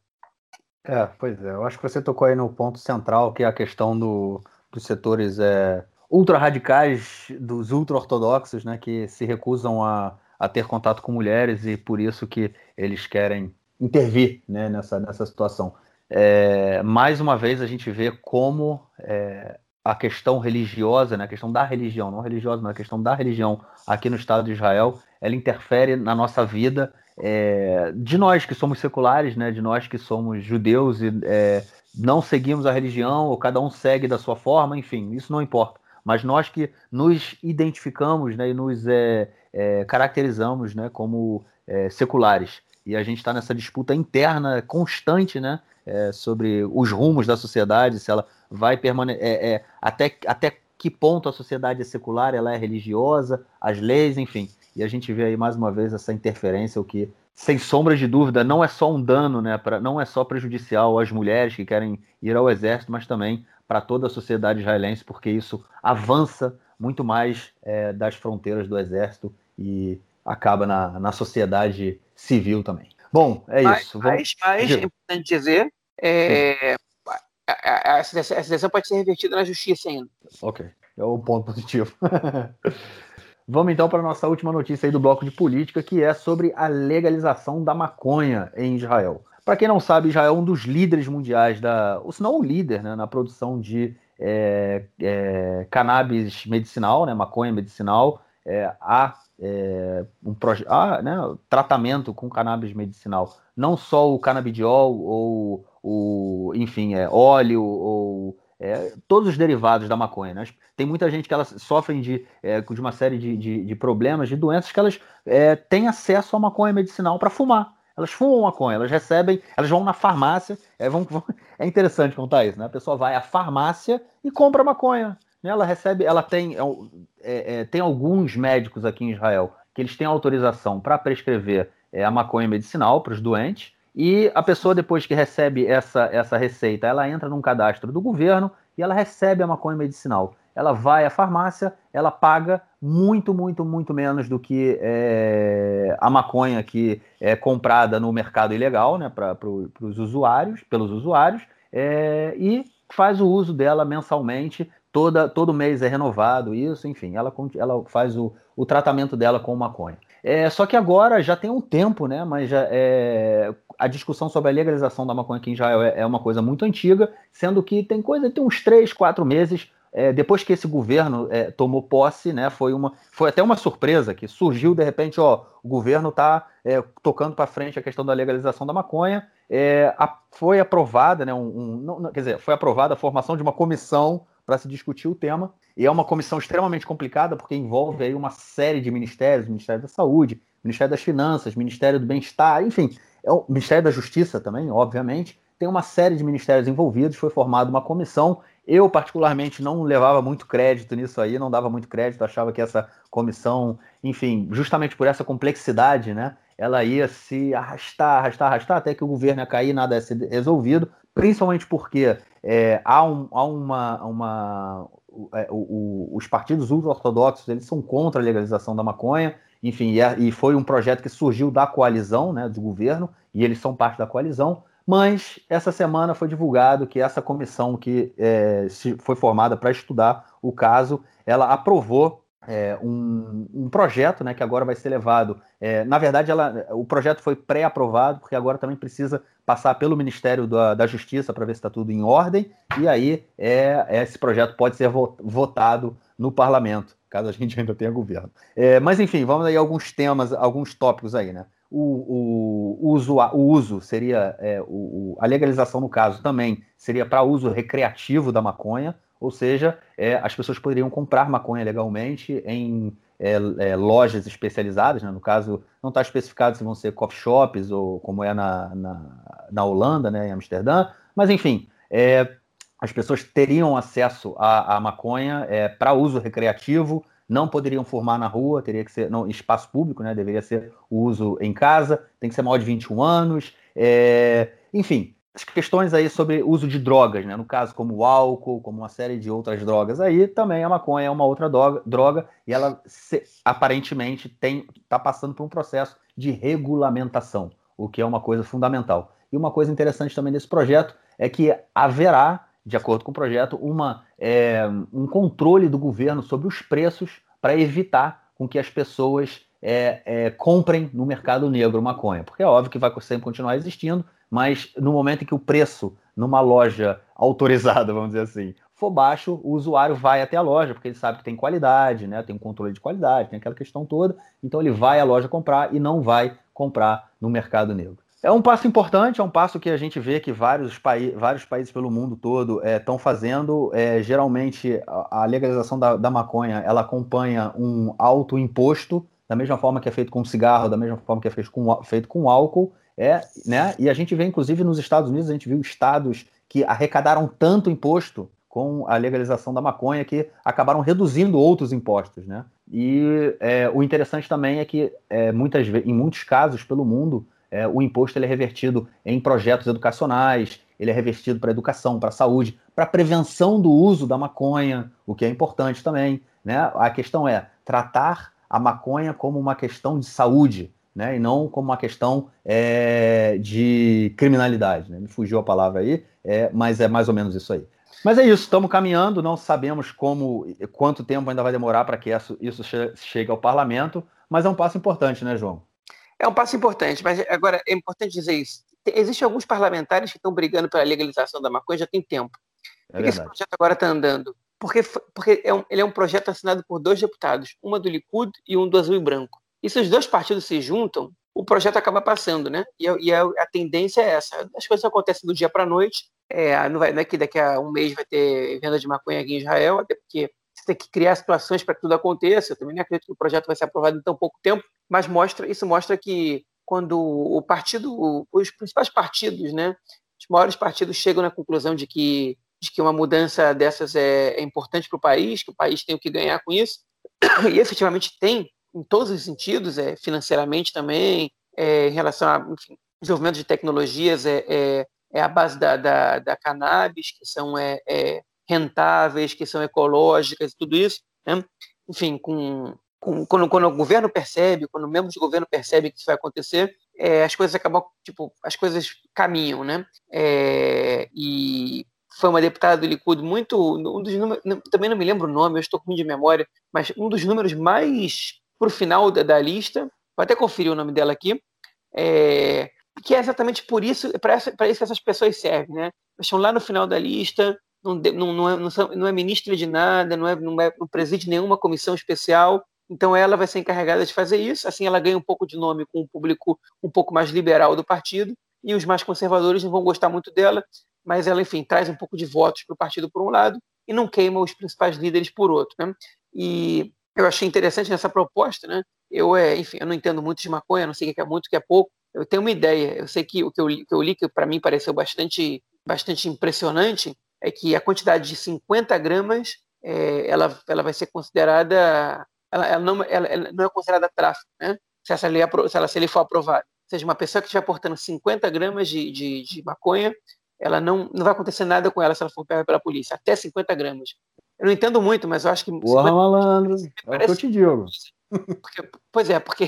É, pois é. Eu acho que você tocou aí no ponto central, que é a questão do, dos setores é, ultra-radicais, dos ultra-ortodoxos, né, que se recusam a, a ter contato com mulheres e por isso que eles querem intervir né, nessa, nessa situação. É, mais uma vez a gente vê como é, a questão religiosa, né, a questão da religião, não religiosa, mas a questão da religião aqui no Estado de Israel, ela interfere na nossa vida, é, de nós que somos seculares, né, de nós que somos judeus e é, não seguimos a religião, ou cada um segue da sua forma, enfim, isso não importa. Mas nós que nos identificamos né, e nos é, é, caracterizamos né, como é, seculares. E a gente está nessa disputa interna constante né, é, sobre os rumos da sociedade, se ela vai permanecer. É, é, até, até que ponto a sociedade é secular, ela é religiosa, as leis, enfim. E a gente vê aí mais uma vez essa interferência, o que, sem sombra de dúvida, não é só um dano, né, pra, não é só prejudicial às mulheres que querem ir ao exército, mas também para toda a sociedade israelense, porque isso avança muito mais é, das fronteiras do exército e acaba na, na sociedade civil também. Bom, é mas, isso. Mas, mas é importante dizer, é, essa decisão pode ser revertida na justiça ainda. Ok, é o ponto positivo. <laughs> Vamos então para a nossa última notícia aí do bloco de política, que é sobre a legalização da maconha em Israel. Para quem não sabe, Israel é um dos líderes mundiais da, ou se não o líder, né, na produção de é, é, cannabis medicinal, né, maconha medicinal. É, há é, um há, né, tratamento com cannabis medicinal, não só o canabidiol ou o, enfim, é, óleo ou é, todos os derivados da maconha. Né? Tem muita gente que elas sofrem de, é, de uma série de, de, de, problemas, de doenças que elas é, têm acesso à maconha medicinal para fumar. Elas fumam maconha, elas recebem, elas vão na farmácia. É, vão, vão, <laughs> é interessante contar isso, né? A pessoa vai à farmácia e compra maconha. Né? Ela recebe, ela tem, é, é, é, tem alguns médicos aqui em Israel que eles têm autorização para prescrever é, a maconha medicinal para os doentes. E a pessoa, depois que recebe essa, essa receita, ela entra num cadastro do governo e ela recebe a maconha medicinal. Ela vai à farmácia, ela paga muito, muito, muito menos do que é, a maconha que é comprada no mercado ilegal, né, para pro, os usuários, pelos usuários, é, e faz o uso dela mensalmente. Toda, todo mês é renovado isso, enfim, ela, ela faz o, o tratamento dela com maconha. É, só que agora já tem um tempo, né? Mas já, é, a discussão sobre a legalização da maconha aqui em Israel é, é uma coisa muito antiga, sendo que tem coisa, tem uns três, quatro meses é, depois que esse governo é, tomou posse, né, foi, uma, foi até uma surpresa que surgiu de repente, ó, o governo está é, tocando para frente a questão da legalização da maconha, é, a, foi aprovada, né, um, um não, quer dizer, foi aprovada a formação de uma comissão para se discutir o tema, e é uma comissão extremamente complicada porque envolve aí uma série de ministérios, Ministério da Saúde, Ministério das Finanças, Ministério do Bem-Estar, enfim, é o Ministério da Justiça também, obviamente, tem uma série de ministérios envolvidos, foi formada uma comissão. Eu, particularmente, não levava muito crédito nisso aí, não dava muito crédito, achava que essa comissão, enfim, justamente por essa complexidade, né, ela ia se arrastar, arrastar, arrastar, até que o governo ia cair, nada ia ser resolvido, principalmente porque é, há, um, há uma. uma é, o, o, os partidos ultra-ortodoxos eles são contra a legalização da maconha, enfim, e, é, e, foi um projeto que surgiu da coalizão, né, do governo, e eles são parte da coalizão. Mas essa semana foi divulgado que essa comissão que é, foi formada para estudar o caso, ela aprovou é, um, um, projeto né, que agora vai ser levado. É, na verdade, ela, o projeto foi pré-aprovado, porque agora também precisa passar pelo Ministério da, da Justiça para ver se está tudo em ordem, e aí é, esse projeto pode ser votado no parlamento, caso a gente ainda tenha governo. É, mas enfim, vamos aí alguns temas, alguns tópicos aí, né? O, o, uso, o uso seria, é, o, a legalização no caso também seria para uso recreativo da maconha, ou seja, é, as pessoas poderiam comprar maconha legalmente em é, é, lojas especializadas, né? no caso, não está especificado se vão ser coffee shops ou como é na, na, na Holanda, né, em Amsterdã, mas enfim, é, as pessoas teriam acesso à, à maconha é, para uso recreativo, não poderiam fumar na rua, teria que ser no espaço público, né? Deveria ser o uso em casa, tem que ser maior de 21 anos, é... enfim, as questões aí sobre uso de drogas, né? No caso, como o álcool, como uma série de outras drogas aí, também a maconha é uma outra droga, droga e ela se, aparentemente tem está passando por um processo de regulamentação, o que é uma coisa fundamental. E uma coisa interessante também desse projeto é que haverá de acordo com o projeto, uma, é, um controle do governo sobre os preços para evitar com que as pessoas é, é, comprem no mercado negro maconha, porque é óbvio que vai sempre continuar existindo, mas no momento em que o preço numa loja autorizada, vamos dizer assim, for baixo, o usuário vai até a loja, porque ele sabe que tem qualidade, né? Tem um controle de qualidade, tem aquela questão toda. Então ele vai à loja comprar e não vai comprar no mercado negro. É um passo importante, é um passo que a gente vê que vários, paí vários países pelo mundo todo estão é, fazendo. É, geralmente, a, a legalização da, da, maconha ela acompanha um alto imposto, da mesma forma que é feito com cigarro, da mesma forma que é feito com, feito com álcool. É, né? E a gente vê, inclusive, nos Estados Unidos, a gente viu estados que arrecadaram tanto imposto com a legalização da maconha que acabaram reduzindo outros impostos, né? E é, o interessante também é que é, muitas em muitos casos pelo mundo é, o imposto ele é revertido em projetos educacionais, ele é revertido para educação, para saúde, para prevenção do uso da maconha, o que é importante também. Né? A questão é tratar a maconha como uma questão de saúde, né? e não como uma questão é, de criminalidade. Né? Me fugiu a palavra aí, é, mas é mais ou menos isso aí. Mas é isso, estamos caminhando, não sabemos como, quanto tempo ainda vai demorar para que isso, isso chegue ao parlamento, mas é um passo importante, né, João? É um passo importante, mas agora é importante dizer isso. Existem alguns parlamentares que estão brigando pela legalização da maconha já tem tempo. É Por que esse projeto agora está andando? Porque, porque é um, ele é um projeto assinado por dois deputados, uma do Likud e um do Azul e Branco. E se os dois partidos se juntam, o projeto acaba passando, né? E, e a, a, tendência é essa. As coisas acontecem do dia para a noite. É, não, vai, não é que daqui a um mês vai ter venda de maconha aqui em Israel, até porque você tem que criar situações para que tudo aconteça. Eu também não acredito que o projeto vai ser aprovado em tão pouco tempo, mas mostra isso mostra que quando o partido, os principais partidos, né, os maiores partidos chegam na conclusão de que de que uma mudança dessas é, é importante para o país, que o país tem o que ganhar com isso, <coughs> e efetivamente tem, em todos os sentidos, é, financeiramente também, é, em relação a desenvolvimento de tecnologias, é, é, é a base da, da, da, cannabis, que são é, é rentáveis, que são ecológicas, tudo isso. Né? Enfim, com, com, quando, quando, o governo percebe, quando o membro de governo percebe que isso vai acontecer, é, as coisas acabam, tipo, as coisas caminham, né? É, e foi uma deputada do Likud muito, um dos números, também não me lembro o nome, eu estou ruim de memória, mas um dos números mais para o final da, da, lista, vou até conferir o nome dela aqui, é, que é exatamente por isso, para isso que essas pessoas servem, né? Estão lá no final da lista, não, não, não, é, não é ministra de nada, não, é, não, é, não preside nenhuma comissão especial, então ela vai ser encarregada de fazer isso, assim ela ganha um pouco de nome com o público um pouco mais liberal do partido, e os mais conservadores não vão gostar muito dela, mas ela, enfim, traz um pouco de votos para o partido por um lado e não queima os principais líderes por outro. Né? E eu achei interessante nessa proposta, né? Eu, é, enfim, eu não entendo muito de maconha, não sei o que é muito, o que é pouco. Eu tenho uma ideia. Eu sei que o que eu li, que, que para mim pareceu bastante, bastante impressionante, é que a quantidade de 50 gramas é, ela, ela vai ser considerada ela, ela, não, ela, ela, não é considerada tráfico, né? Se essa lei, se, ela, se ele for aprovado. Ou seja, uma pessoa que estiver portando 50 gramas de, de, de, maconha, ela não, não vai acontecer nada com ela se ela for pega pela polícia, até 50 gramas. Eu não entendo muito, mas eu acho que. Porra, malandro, é o que eu te digo. Porque, pois é, porque,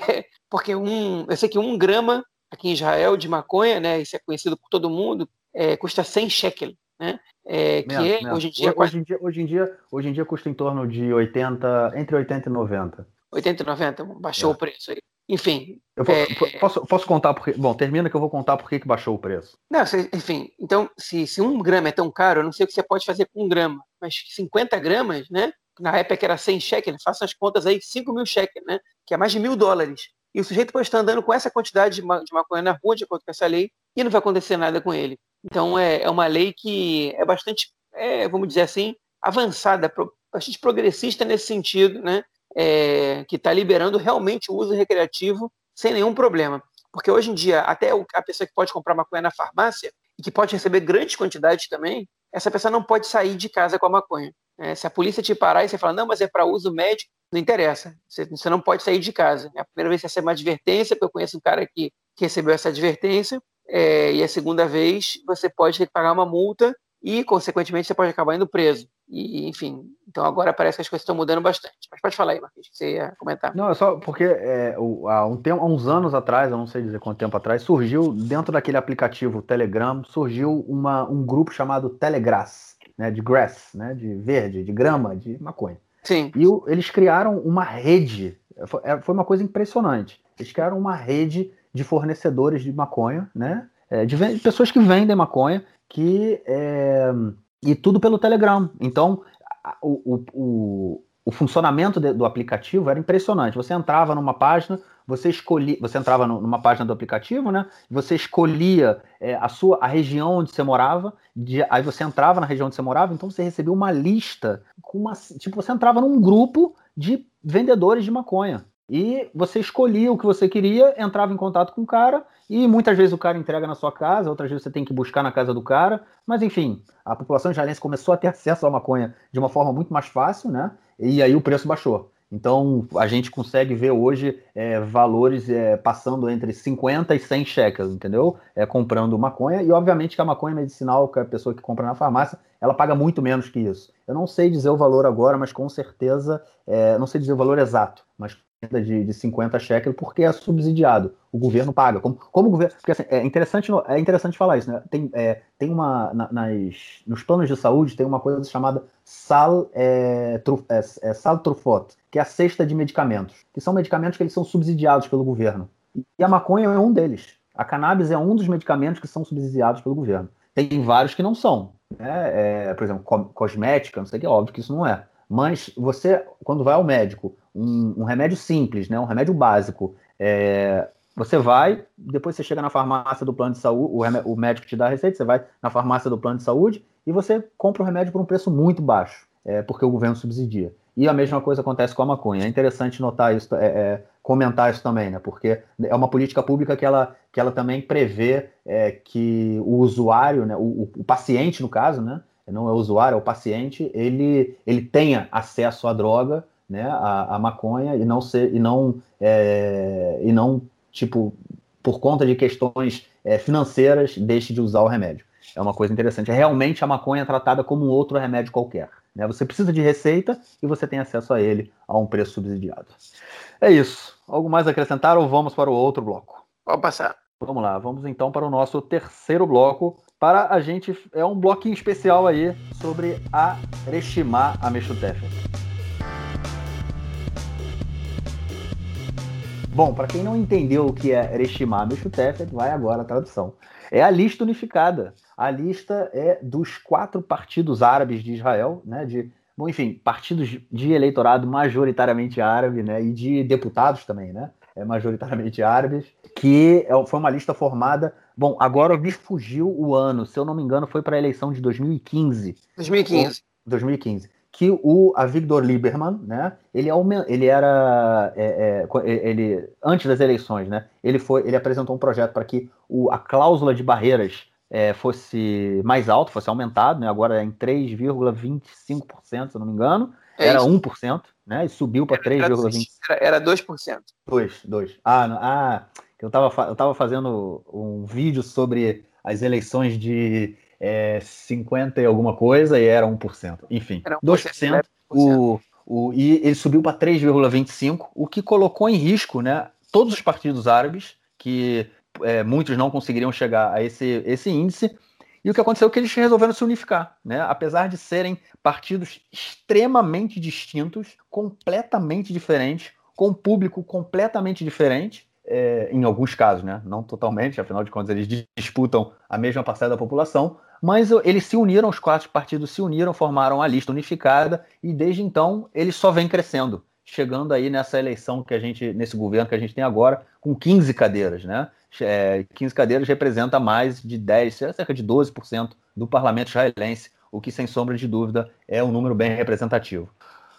porque um, eu sei que um grama aqui em Israel de maconha, né, isso é conhecido por todo mundo, é, custa 100 shekel né? É, que é, hoje em dia. Hoje, em dia, hoje, em dia, hoje em dia custa em torno de 80, entre 80 e 90. 80 e 90, baixou é. o preço aí. Enfim. Eu é... posso, posso contar porque. Bom, termina que eu vou contar por que baixou o preço. Não, enfim, então, se, se um grama é tão caro, eu não sei o que você pode fazer com um grama, mas 50 gramas, né? Na época era 100 shekels, façam as contas aí, 5 mil shekels, né? Que é mais de mil dólares. E o sujeito pode estar andando com essa quantidade de, de maconha na rua, de acordo com essa lei, e não vai acontecer nada com ele. Então, é, é uma lei que é bastante, é, vamos dizer assim, avançada, bastante progressista nesse sentido, né? É, que está liberando realmente o uso recreativo sem nenhum problema. Porque hoje em dia, até a pessoa que pode comprar maconha na farmácia e que pode receber grandes quantidades também, essa pessoa não pode sair de casa com a maconha. É, se a polícia te parar e você falar, não, mas é para uso médico, não interessa. Você, você, não pode sair de casa. É a primeira vez você recebe uma advertência, porque eu conheço um cara que, que recebeu essa advertência, é, e a segunda vez você pode ter que pagar uma multa e, consequentemente, você pode acabar indo preso. E, enfim, então agora parece que as coisas estão mudando bastante. Mas pode falar aí, Marquinhos, que você ia comentar. Não, é só porque é, há, um tempo, há uns anos atrás, eu não sei dizer quanto tempo atrás, surgiu, dentro daquele aplicativo Telegram, surgiu uma, um grupo chamado Telegrass, né, de grass, né, de verde, de grama, de maconha. Sim. E o, eles criaram uma rede foi, é, foi uma coisa impressionante. Eles criaram uma rede de fornecedores de maconha, né? É, de, de, pessoas que vendem maconha, que é, e tudo pelo Telegram. Então, o, o, o funcionamento de, do aplicativo era impressionante. Você entrava numa página, você escolhia, você entrava numa página do aplicativo, né? Você escolhia é, a sua a região onde você morava, de, aí você entrava na região onde você morava, então você recebia uma lista com uma, tipo, você entrava num grupo de vendedores de maconha. E você escolhia o que você queria, entrava em contato com o cara, e muitas vezes o cara entrega na sua casa, outras vezes você tem que buscar na casa do cara. Mas enfim, a população israelense começou a ter acesso à maconha de uma forma muito mais fácil, né? E aí o preço baixou. Então a gente consegue ver hoje é, valores é, passando entre 50 e 100 shekels, entendeu? É, comprando maconha. E obviamente que a maconha medicinal, que a pessoa que compra na farmácia, ela paga muito menos que isso. Eu não sei dizer o valor agora, mas com certeza, é, não sei dizer o valor exato, mas de, de 50 shekels porque é subsidiado. O governo paga. Como, como o governo. Porque assim, é interessante, é interessante falar isso, né? Tem, é, tem uma. Na, nas, nos planos de saúde tem uma coisa chamada sal, é, tru, é, é, sal trufot, que é a cesta de medicamentos. Que são medicamentos que eles são subsidiados pelo governo. E a maconha é um deles. A cannabis é um dos medicamentos que são subsidiados pelo governo. Tem vários que não são. Né? É, por exemplo, cosmética, não sei o que, é óbvio que isso não é. Mas você, quando vai ao médico, um, um remédio simples, né, um remédio básico, é, você vai, depois você chega na farmácia do plano de saúde, o, o, médico te dá a receita, você vai na farmácia do plano de saúde e você compra o remédio por um preço muito baixo, é, porque o governo subsidia. E a mesma coisa acontece com a maconha. É interessante notar isso, é, é, comentar isso também, né? Porque é uma política pública que ela, que ela também prevê é, que o usuário, né, o, o, paciente, no caso, né? não é o usuário, é o paciente, ele, ele tenha acesso à droga, né, à, à maconha e não ser e não é, e não tipo por conta de questões é, financeiras deixe de usar o remédio. É uma coisa interessante. É realmente a maconha é tratada como um outro remédio qualquer. Né? Você precisa de receita e você tem acesso a ele a um preço subsidiado. É isso. Algo mais a acrescentar ou vamos para o outro bloco? Pode passar. Vamos lá, vamos então para o nosso terceiro bloco, para a gente. É um bloquinho especial aí sobre a Reshimá Ameshutefet. Bom, para quem não entendeu o que é Reshimá Ameshutefet, vai agora a tradução. É a lista unificada. A lista é dos quatro partidos árabes de Israel, né? De, bom, enfim, partidos de eleitorado majoritariamente árabe, né? E de deputados também, né? É, majoritariamente árabes, que é, foi uma lista formada Bom, agora me fugiu o ano, se eu não me engano, foi para a eleição de 2015. 2015. 2015. Que o a Victor Lieberman, né? Ele, ele era. É, é, ele, antes das eleições, né? Ele, foi, ele apresentou um projeto para que o, a cláusula de barreiras é, fosse mais alta, fosse aumentado, né? Agora é em 3,25%, se eu não me engano. É era isso. 1%, né? E subiu para 3,25%. Era, era 2%. 2, 2. Ah, não, ah eu estava eu tava fazendo um vídeo sobre as eleições de é, 50 e alguma coisa e era 1%. Enfim, era 2%. O, o, e ele subiu para 3,25%, o que colocou em risco né, todos os partidos árabes, que é, muitos não conseguiriam chegar a esse, esse índice. E o que aconteceu é que eles resolveram se unificar, né? Apesar de serem partidos extremamente distintos, completamente diferentes, com um público completamente diferente, é, em alguns casos, né? não totalmente, afinal de contas eles disputam a mesma parcela da população, mas eles se uniram, os quatro partidos se uniram, formaram a lista unificada e desde então eles só vêm crescendo, chegando aí nessa eleição que a gente, nesse governo que a gente tem agora, com 15 cadeiras, né? É, 15 cadeiras representa mais de 10, cerca de 12% do parlamento israelense, o que sem sombra de dúvida é um número bem representativo.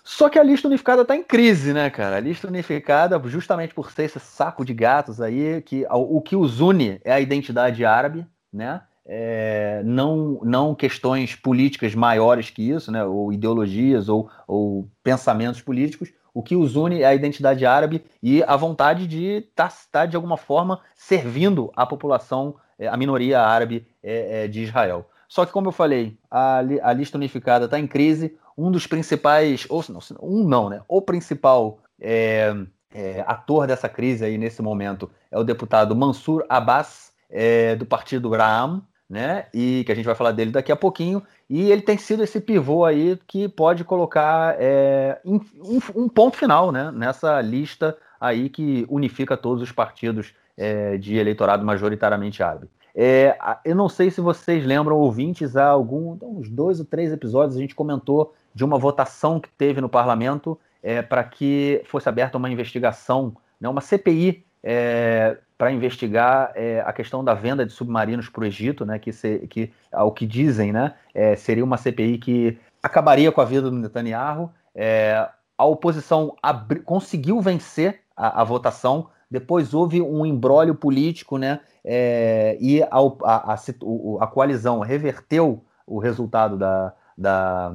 Só que a lista unificada está em crise, né, cara? A lista unificada, justamente por ser esse saco de gatos aí, que o que os une é a identidade árabe, né? É, não, não questões políticas maiores que isso, né? Ou ideologias ou, ou pensamentos políticos. O que os une é a identidade árabe e a vontade de estar, tá, tá, de alguma forma, servindo a população, é, a minoria árabe é, é, de Israel. Só que, como eu falei, a, a lista unificada está em crise um dos principais, ou não, um não, né? O principal é, é, ator dessa crise aí nesse momento é o deputado Mansur Abbas, do partido Ram, né? E que a gente vai falar dele daqui a pouquinho. E ele tem sido esse pivô aí que pode colocar é, um, um, ponto final, né? Nessa lista aí que unifica todos os partidos é, de eleitorado majoritariamente árabe. É, eu não sei se vocês lembram, ouvintes, há algum, uns dois ou três episódios a gente comentou de uma votação que teve no parlamento é, para que fosse aberta uma investigação, né, uma CPI é, para investigar é, a questão da venda de submarinos para o Egito, né, que, se, que, ao que dizem, né, é, seria uma CPI que acabaria com a vida do Netanyahu. É, a oposição abri, conseguiu vencer a, a votação, depois houve um embrólio político, né? É, e a, a, a, coalizão reverteu o resultado da, da,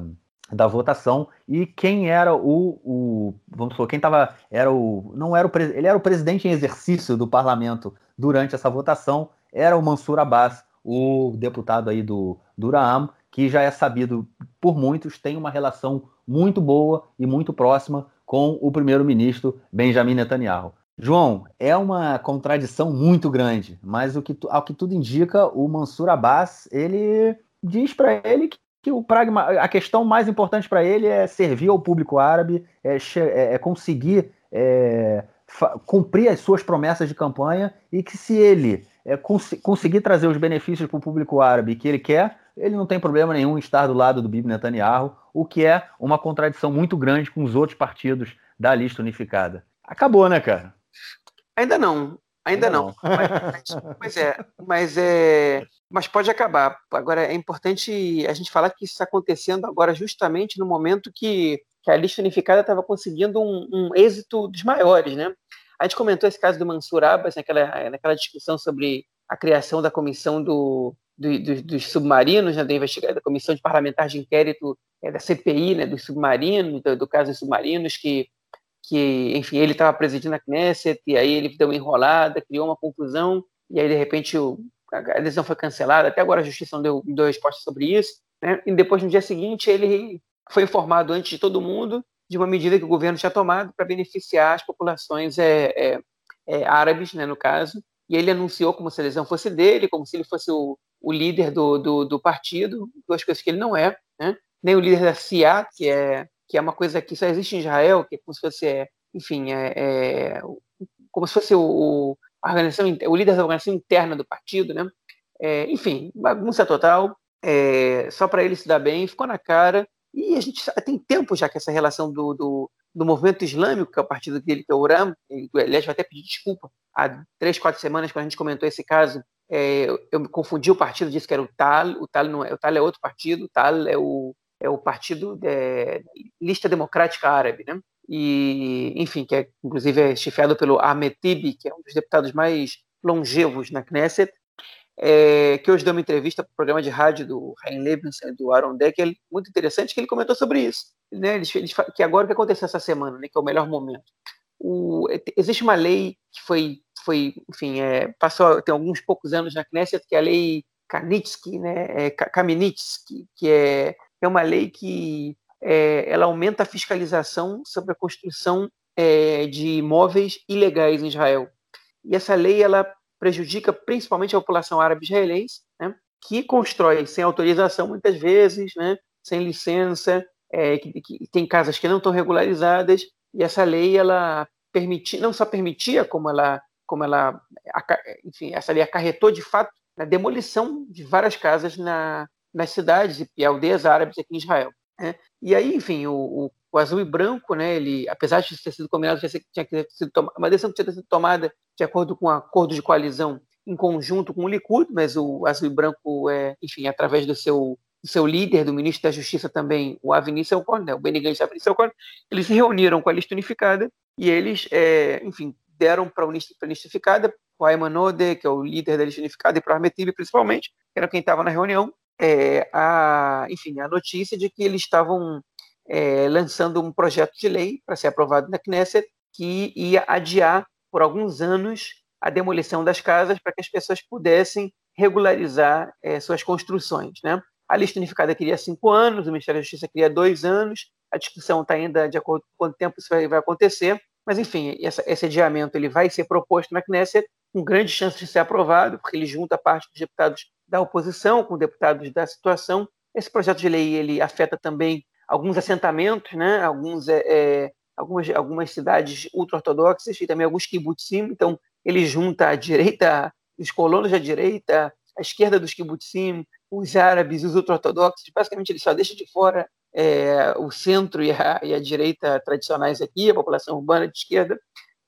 da votação e quem era o, o vamos supor, quem estava era o não era o ele era o presidente em exercício do parlamento durante essa votação era o Mansur Abbas, o deputado aí do Durham, que já é sabido por muitos tem uma relação muito boa e muito próxima com o primeiro-ministro Benjamin Netanyahu. João, é uma contradição muito grande, mas o que, ao que tudo indica, o Mansur Abbas, ele diz para ele que, que, o pragma, a questão mais importante para ele é servir ao público árabe, é, é, é conseguir é, cumprir as suas promessas de campanha e que se ele é, cons conseguir trazer os benefícios para o público árabe que ele quer, ele não tem problema nenhum em estar do lado do Bibi Netanyahu, o que é uma contradição muito grande com os outros partidos da lista unificada. Acabou, né, cara? Ainda não, ainda, ainda não. não. Mas, mas, é, mas é, mas pode acabar. Agora é importante a gente falar que isso está acontecendo agora justamente no momento que, que a lista unificada estava conseguindo um, um, êxito dos maiores, né? A gente comentou esse caso do Mansur Abbas naquela, naquela discussão sobre a criação da comissão do, do, do, dos submarinos, né, da, da comissão de parlamentar de inquérito é, da CPI, né, dos submarinos, do, do caso dos submarinos, que que, enfim, ele estava presidindo a Knesset, e aí ele deu uma enrolada, criou uma confusão, e aí, de repente, o, a decisão foi cancelada. Até agora a justiça não deu, deu resposta sobre isso. Né? E depois, no dia seguinte, ele foi informado antes de todo mundo de uma medida que o governo tinha tomado para beneficiar as populações é, é, é, árabes, né, no caso, e ele anunciou como se a decisão fosse dele, como se ele fosse o, o líder do, do, do, partido, duas coisas que ele não é, né? nem o líder da CIA, que é que é uma coisa que só existe em Israel, que é como se fosse, é, enfim, é, é, como se fosse o, o líder da organização interna do partido, né? É, enfim, bagunça total, é, só para ele se dar bem, ficou na cara. E a gente tem tempo já que essa relação do, do, do, movimento islâmico, que é o partido dele, que é o Uram, aliás, vai até pedir desculpa. Há três, quatro semanas, quando a gente comentou esse caso, é, eu me confundi o partido, disse que era o Tal, o Tal não é, o Tal é outro partido, o Tal é o é o Partido é, Lista Democrática Árabe, né? E, enfim, que é inclusive é chefiado pelo Ahmed Tibi, que é um dos deputados mais longevos na Knesset, é, que hoje deu uma entrevista para o programa de rádio do Hein Levinson, do Aaron Deckel, muito interessante, que ele comentou sobre isso. Né? Eles, eles, que agora o que aconteceu essa semana, né? que é o melhor momento. O, existe uma lei que foi, foi enfim, é, passou tem alguns poucos anos na Knesset, que é a lei Kanitsky, né? É, que é é uma lei que é, ela aumenta a fiscalização sobre a construção é, de imóveis ilegais em Israel. E essa lei ela prejudica principalmente a população árabe israelense, né, que constrói sem autorização muitas vezes, né, sem licença, é, que, que, tem casas que não estão regularizadas. E essa lei ela permitia, não só permitia, como ela, como ela, enfim, essa lei acarretou de fato a demolição de várias casas na, nas cidades e aldeias árabes aqui em Israel. Né? E aí, enfim, o, o, o, azul e branco, né, ele, apesar de ter sido combinado, tinha, tinha sido tomada, uma decisão que tinha sido tomada de acordo com um acordo de coalizão em conjunto com o Likud, mas o azul e branco, é, enfim, através do seu, do seu líder, do ministro da Justiça também, o Avni Selkorn, né, o Benny Gantz Avni Selkorn, eles se reuniram com a lista unificada e eles, é, enfim, deram para a lista unificada, o Ayman Ode, que é o líder da lista unificada, e para o Ahmed Tibi, principalmente, que era quem estava na reunião, é, a, enfim, a notícia de que eles estavam é, lançando um projeto de lei para ser aprovado na Knesset que ia adiar por alguns anos a demolição das casas para que as pessoas pudessem regularizar é, suas construções. Né? A lista unificada queria cinco anos, o Ministério da Justiça queria dois anos, a discussão está ainda de acordo com quanto tempo isso vai, vai acontecer, mas enfim, essa, esse adiamento ele vai ser proposto na Knesset com grande chance de ser aprovado, porque ele junta parte dos deputados da oposição, com deputados da situação. Esse projeto de lei ele afeta também alguns assentamentos, né? Alguns é, é, algumas, algumas cidades ultra-ortodoxas e também alguns kibbutzim. Então, ele junta a direita, os colonos da direita, a esquerda dos kibbutzim, os árabes, os ultra-ortodoxos. Basicamente, ele só deixa de fora é, o centro e a, e a, direita tradicionais aqui, a população urbana de esquerda.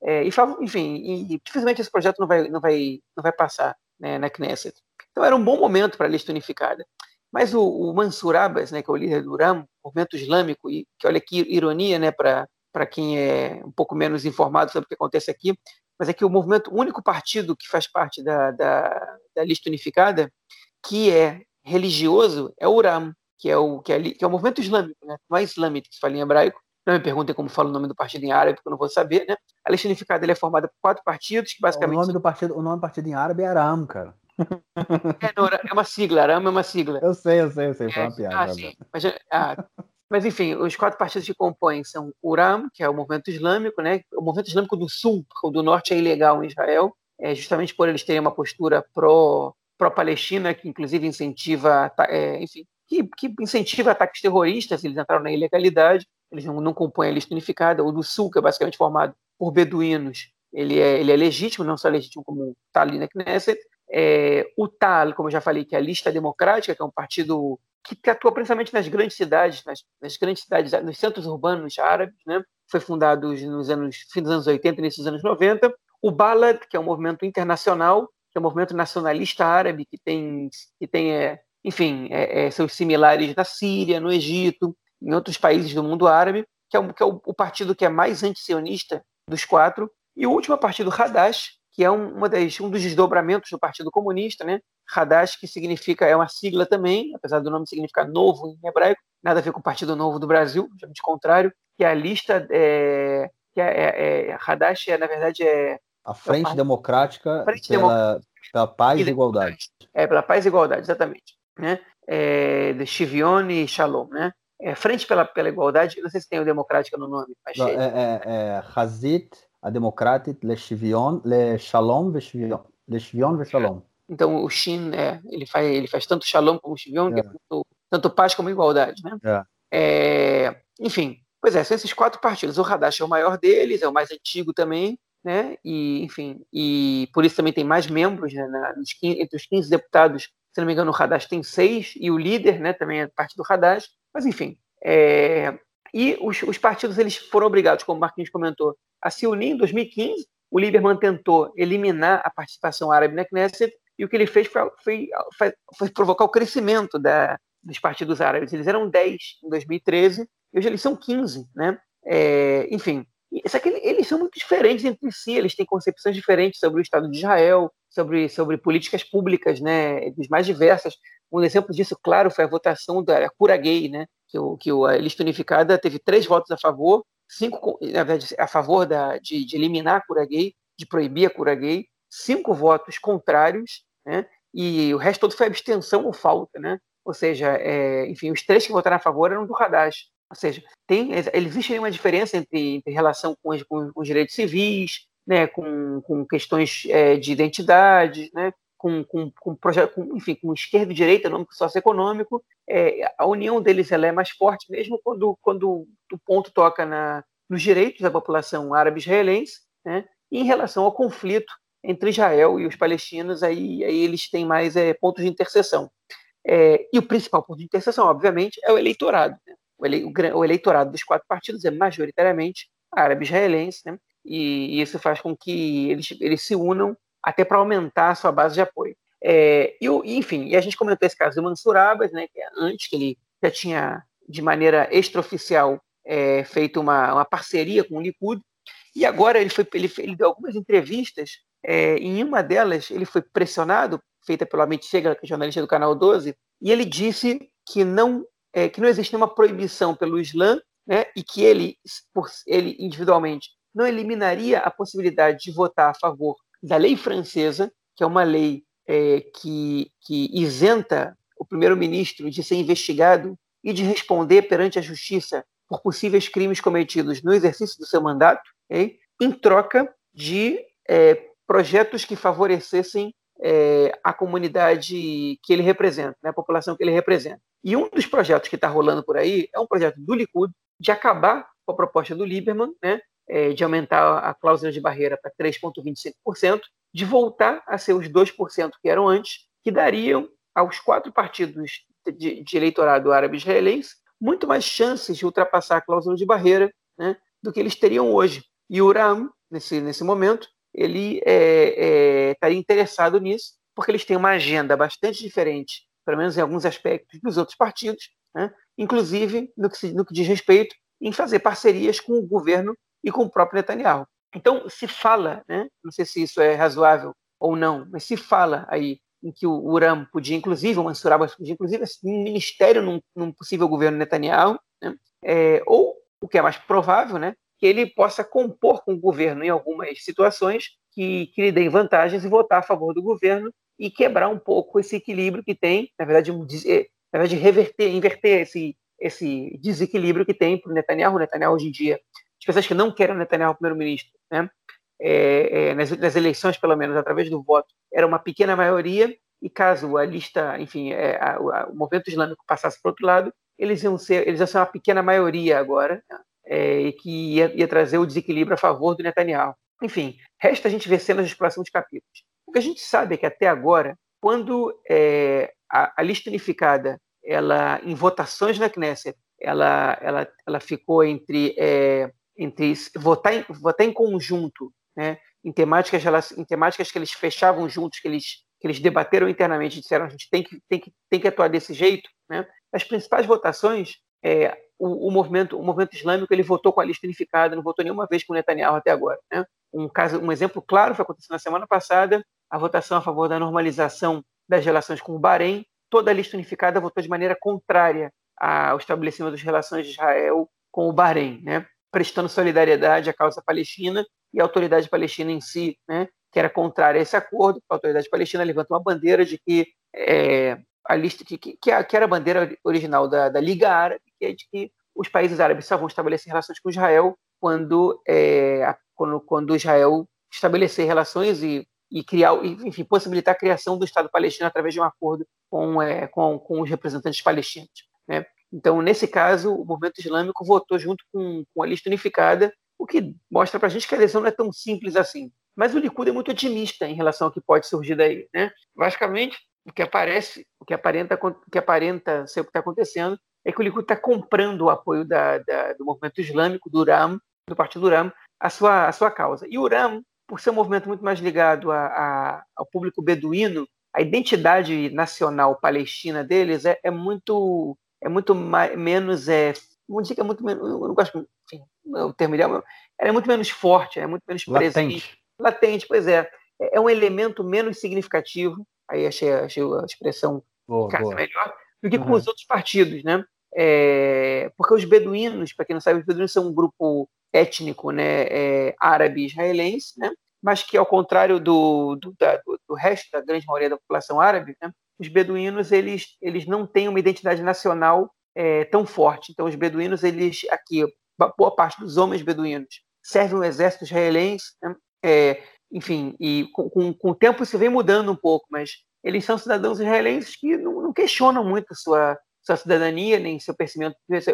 É, e, enfim, e, dificilmente esse projeto não vai, não vai, não vai passar né, na Knesset. Então, era um bom momento para a lista unificada. Mas o, o Mansur Abbas, né, que é o líder do RAM, movimento islâmico, e que olha que ironia né, para quem é um pouco menos informado sobre o que acontece aqui, mas é que o movimento, o único partido que faz parte da, da, da lista unificada, que é religioso, é o URAM, que é o, que é, que é o movimento islâmico, né? não é islâmico que se fala em hebraico. Não me perguntem como fala o nome do partido em árabe, porque eu não vou saber, né? A lista unificada é formada por quatro partidos, que basicamente... O nome do partido, o nome do partido em árabe é Aram, cara. É, é uma sigla, Aram é uma sigla. Eu sei, eu sei, eu sei, foi uma é, piada. Ah, sim. Mas, ah, mas, enfim, os quatro partidos que compõem são o URAM, que é o movimento islâmico, né? o movimento islâmico do sul, porque o do norte é ilegal em Israel, é justamente por eles terem uma postura pró-Palestina, que inclusive incentiva, é, enfim, que, que, incentiva ataques terroristas, eles entraram na ilegalidade, eles não, não compõem a lista unificada. O do sul, que é basicamente formado por beduínos, ele é, ele é legítimo, não só legítimo como está ali na Knesset. É, o TAL, como eu já falei, que é a lista democrática, que é um partido que atua principalmente nas grandes cidades, nas, nas, grandes cidades, nos centros urbanos árabes, né? Foi fundado nos anos fim dos anos 80 e início dos anos 90. O Balad, que é um movimento internacional, que é um movimento nacionalista árabe que tem, que tem é, enfim, é, é, seus similares na Síria, no Egito, em outros países do mundo árabe, que é, um, que é o, o, partido que é mais antisionista dos quatro. E o último partido Hadash, que é um, uma das, um dos desdobramentos do Partido Comunista, né? Hadash, que significa, é uma sigla também, apesar do nome significar novo em hebraico, nada a ver com o Partido Novo do Brasil, de contrário, que é a lista, é, que é, é, é, Hadash é, na verdade, é... A Frente é Democrática Frente pela, pela Paz e Igualdade. É, pela Paz e Igualdade, exatamente. Né? É, de Shivion e Shalom, né? É, Frente pela, pela Igualdade, não sei se tem o Democrática no nome. Mas não, é, é, é Hazit, a Democrática, Le Shivion, Le Shalom, Le Shivion, Le Shalom. Então o Shin é, ele faz ele faz tanto Shalom como Shivion, é. é tanto, tanto, paz como igualdade, né? É. É, enfim, pois é, são esses quatro partidos. O Hadash é o maior deles, é o mais antigo também, né? E enfim, e por isso também tem mais membros, né? Na, nos 15, entre os 15 deputados, se não me engano, o Hadash tem seis e o líder, né? Também é parte do Hadash. Mas enfim, é, e os, os, partidos eles foram obrigados, como o Marquinhos comentou, a se unir em 2015. O Lieberman tentou eliminar a participação árabe na Knesset e o que ele fez foi, foi, foi provocar o crescimento da, dos partidos árabes. Eles eram 10 em 2013, e hoje eles são 15, né? É, enfim, só que eles são muito diferentes entre si, eles têm concepções diferentes sobre o Estado de Israel, sobre, sobre políticas públicas, né, dos mais diversas. Um exemplo disso, claro, foi a votação da cura gay, né, que, o, que a lista unificada teve três votos a favor, cinco, na verdade, a favor da, de, de eliminar a cura gay, de proibir a cura gay, cinco votos contrários né? e o resto todo foi abstenção ou falta, né? Ou seja, é, enfim, os três que votaram a favor eram do Haddad. Ou seja, tem, existe uma diferença entre, entre relação com os, com os, direitos civis, né, com, com questões é, de identidade, né, com, com, com, projeto, com, enfim, com esquerda e direita, econômico socioeconômico, é, a união deles ela é mais forte mesmo quando, quando o ponto toca na, nos direitos da população árabe-israelense, né, e em relação ao conflito entre Israel e os palestinos, aí, aí eles têm mais é, pontos de interseção. É, e o principal ponto de interseção, obviamente, é o eleitorado. Né? O, ele, o, o, eleitorado dos quatro partidos é majoritariamente árabe-israelense, né? e, e, isso faz com que eles, eles se unam até para aumentar a sua base de apoio. É, e, enfim, e a gente comentou esse caso do Mansur Abbas, né, que é antes que ele já tinha, de maneira extraoficial, é, feito uma, uma parceria com o Likud, e agora ele, foi, ele, ele deu algumas entrevistas é, em uma delas, ele foi pressionado, feita pelo Amit Chega, que é jornalista do Canal 12, e ele disse que não, é, que não existe nenhuma proibição pelo Islã, né, e que ele, por ele individualmente, não eliminaria a possibilidade de votar a favor da lei francesa, que é uma lei é, que, que isenta o primeiro-ministro de ser investigado e de responder perante a justiça por possíveis crimes cometidos no exercício do seu mandato, em troca de é, projetos que favorecessem é, a comunidade que ele representa, né, a população que ele representa. E um dos projetos que está rolando por aí é um projeto do Likud de acabar com a proposta do Lieberman, né, é, de aumentar a cláusula de barreira para 3,25%, de voltar a ser os 2% que eram antes, que dariam aos quatro partidos de, de eleitorado árabe-israelense muito mais chances de ultrapassar a cláusula de barreira né, do que eles teriam hoje. E o Ram, nesse, nesse momento, ele é, é, estaria interessado nisso, porque eles têm uma agenda bastante diferente, pelo menos em alguns aspectos, dos outros partidos, né? inclusive no que, no que diz respeito em fazer parcerias com o governo e com o próprio Netanyahu. Então, se fala, né? não sei se isso é razoável ou não, mas se fala aí em que o Uram podia, inclusive, o Mansur Abbas podia, inclusive, um ministério num, num, possível governo Netanyahu, né? é, ou, o que é mais provável, né? que ele possa compor com o governo em algumas situações que, que lhe deem vantagens e votar a favor do governo e quebrar um pouco esse equilíbrio que tem, na verdade, na verdade reverter, inverter esse, esse desequilíbrio que tem para o Netanyahu. O Netanyahu, hoje em dia, as pessoas que não querem o Netanyahu primeiro-ministro, né? É, é, nas, nas, eleições, pelo menos, através do voto, era uma pequena maioria, e caso a lista, enfim, é, a, a, o movimento islâmico passasse para outro lado, eles iam ser, eles iam ser uma pequena maioria agora, é, e que ia, ia, trazer o desequilíbrio a favor do Netanyahu. Enfim, resta a gente ver cenas dos próximos capítulos. O que a gente sabe é que até agora, quando é, a, a, lista unificada, ela em votações na Knesset, ela, ela, ela ficou entre, é, entre votar, em, votar em conjunto, né, em, temáticas, em temáticas que eles fechavam juntos, que eles, que eles debateram internamente e disseram a gente tem que, tem que, tem que atuar desse jeito. Né? As principais votações, é, o, o, movimento, o movimento islâmico ele votou com a lista unificada, não votou nenhuma vez com o Netanyahu até agora. Né? Um, caso, um exemplo claro foi acontecendo na semana passada, a votação a favor da normalização das relações com o Bahrein. Toda a lista unificada votou de maneira contrária ao estabelecimento das relações de Israel com o Bahrein, né? Prestando solidariedade à causa palestina e à autoridade palestina em si, né? que era contrária a esse acordo. A autoridade palestina levantou uma bandeira de que é, a lista que, que, que, era a bandeira original da, da Liga Árabe, que é de que os países árabes só vão estabelecer relações com Israel quando, é, quando, quando Israel estabelecer relações e, e criar, enfim, possibilitar a criação do Estado palestino através de um acordo com, é, com, com os representantes palestinos. Né? Então, nesse caso, o movimento islâmico votou junto com, com a lista unificada, o que mostra para a gente que a adesão não é tão simples assim. Mas o Likud é muito otimista em relação ao que pode surgir daí. Né? Basicamente, o que aparece, o que aparenta, o que aparenta ser o que está acontecendo, é que o Likud está comprando o apoio da, da, do movimento islâmico, do RAM, do partido RAM, à sua, à sua causa. E o RAM, por ser um movimento muito mais ligado a, a, ao público beduíno, a identidade nacional palestina deles é, é muito é muito mais, menos é vamos dizer que é muito menos eu não gosto enfim, o termo ideal ela é muito menos forte é muito menos latente. presente latente pois é é um elemento menos significativo aí achei, achei a expressão boa, boa. melhor, do que uhum. com os outros partidos, né? É, porque os beduínos, para quem não sabe, os beduínos são um grupo étnico, né, é, árabe israelense, né? Mas que ao contrário do, do, da, do, do, resto da grande maioria da população árabe, né, os beduínos eles, eles não têm uma identidade nacional é, tão forte. Então os beduínos eles aqui boa parte dos homens beduínos servem o exército israelense, né? é, enfim, e com, com, com, o tempo isso vem mudando um pouco, mas eles são cidadãos israelenses que não, não questionam muito sua, sua cidadania, nem seu,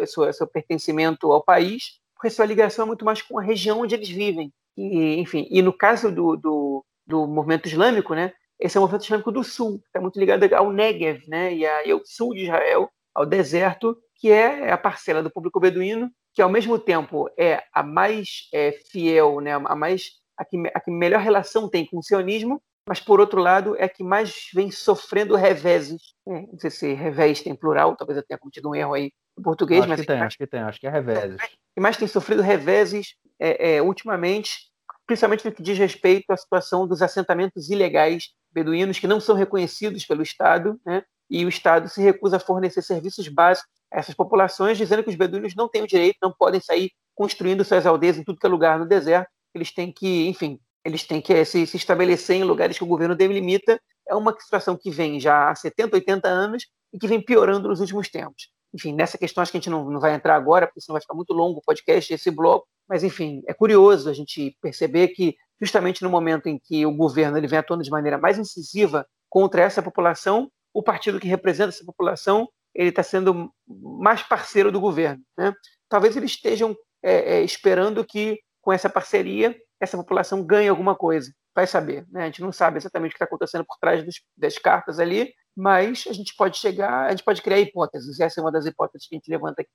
seu, seu pertencimento ao país, porque sua ligação é muito mais com a região onde eles vivem. E, enfim, e no caso do, do, do movimento islâmico, né, esse é o movimento islâmico do sul, está muito ligado ao Negev, né, e, a, e ao sul de Israel, ao deserto, que é a parcela do público beduíno, que ao mesmo tempo é a mais é, fiel, né, a mais a que, a que melhor relação tem com o sionismo, mas por outro lado é a que mais vem sofrendo reveses. Né? Não sei se revés tem plural, talvez eu tenha cometido um erro aí em português, acho mas. Que tem, acho que tem, acho que é reveses. Que mais tem sofrido reveses é, é, ultimamente, principalmente no que diz respeito à situação dos assentamentos ilegais beduínos que não são reconhecidos pelo Estado, né? e o Estado se recusa a fornecer serviços básicos a essas populações, dizendo que os beduínos não têm o direito, não podem sair construindo suas aldeias em tudo que é lugar no deserto, eles têm que, enfim, eles têm que se, se estabelecer em lugares que o governo delimita. É uma situação que vem já há 70, 80 anos e que vem piorando nos últimos tempos. Enfim, nessa questão acho que a gente não, não vai entrar agora, porque senão vai ficar muito longo o podcast, esse bloco, mas enfim, é curioso a gente perceber que justamente no momento em que o governo ele vem atuando de maneira mais incisiva contra essa população, o partido que representa essa população ele está sendo mais parceiro do governo. Né? Talvez eles estejam é, é, esperando que, com essa parceria, essa população ganhe alguma coisa. Vai saber. Né? A gente não sabe exatamente o que está acontecendo por trás dos, das cartas ali, mas a gente pode chegar, a gente pode criar hipóteses. Essa é uma das hipóteses que a gente levanta aqui.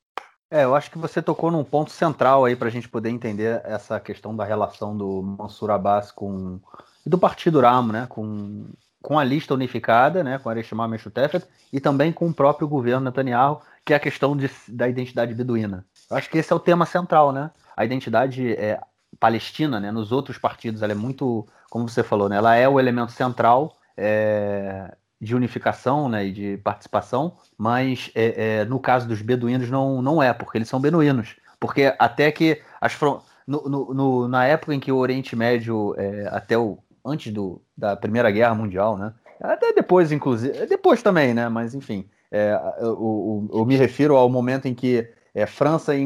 É, eu acho que você tocou num ponto central aí para a gente poder entender essa questão da relação do Mansur Abbas com e do Partido Ramo, né, com, com a lista unificada, né, com a Arishma Meshutefet, e também com o próprio governo Netanyahu, que é a questão de, da identidade beduína. Eu acho que esse é o tema central, né? A identidade é, palestina, né, nos outros partidos, ela é muito, como você falou, né, ela é o elemento central é, de unificação né, e de participação, mas é, é, no caso dos beduínos não, não é, porque eles são beduínos. Porque até que as no, no, no, na época em que o Oriente Médio, é, até o antes do, da Primeira Guerra Mundial, né? Até depois, inclusive, depois também, né? Mas enfim, é, eu, eu, eu, me refiro ao momento em que é, França e,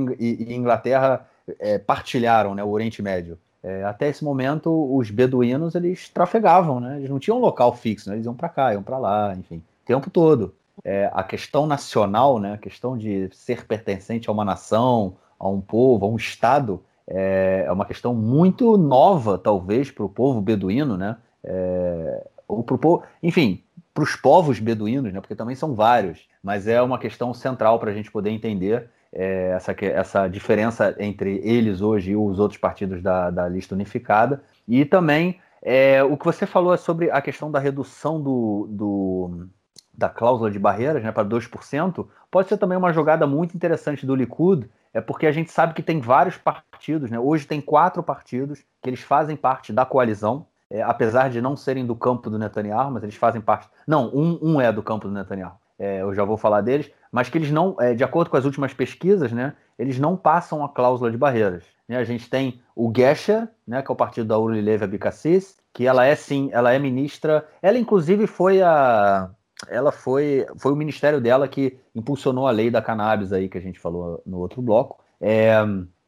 Inglaterra é, partilharam né, o Oriente Médio. É, até esse momento, os beduínos eles trafegavam, né? Eles não tinham um local fixo, né? Eles iam para cá, iam para lá, enfim, o tempo todo. É, a questão nacional, né? A questão de ser pertencente a uma nação, a um povo, a um estado, é, é uma questão muito nova, talvez, para o povo beduíno, né? É, ou pro povo, enfim, para os povos beduínos, né? Porque também são vários, mas é uma questão central para a gente poder entender é, essa, essa diferença entre eles hoje e os outros partidos da, da lista unificada. E também é, o que você falou é sobre a questão da redução do, do da cláusula de barreiras né, para 2%, pode ser também uma jogada muito interessante do Likud, é porque a gente sabe que tem vários partidos, né? hoje tem quatro partidos que eles fazem parte da coalizão, é, apesar de não serem do campo do Netanyahu, mas eles fazem parte. Não, um, um é do campo do Netanyahu, é, eu já vou falar deles, mas que eles não, é, de acordo com as últimas pesquisas, né, eles não passam a cláusula de barreiras. Né? A gente tem o Gesher, né, que é o partido da Uri Levi Abikassis, que ela é sim, ela é ministra, ela inclusive foi a ela foi, foi o ministério dela que impulsionou a lei da cannabis aí que a gente falou no outro bloco. É,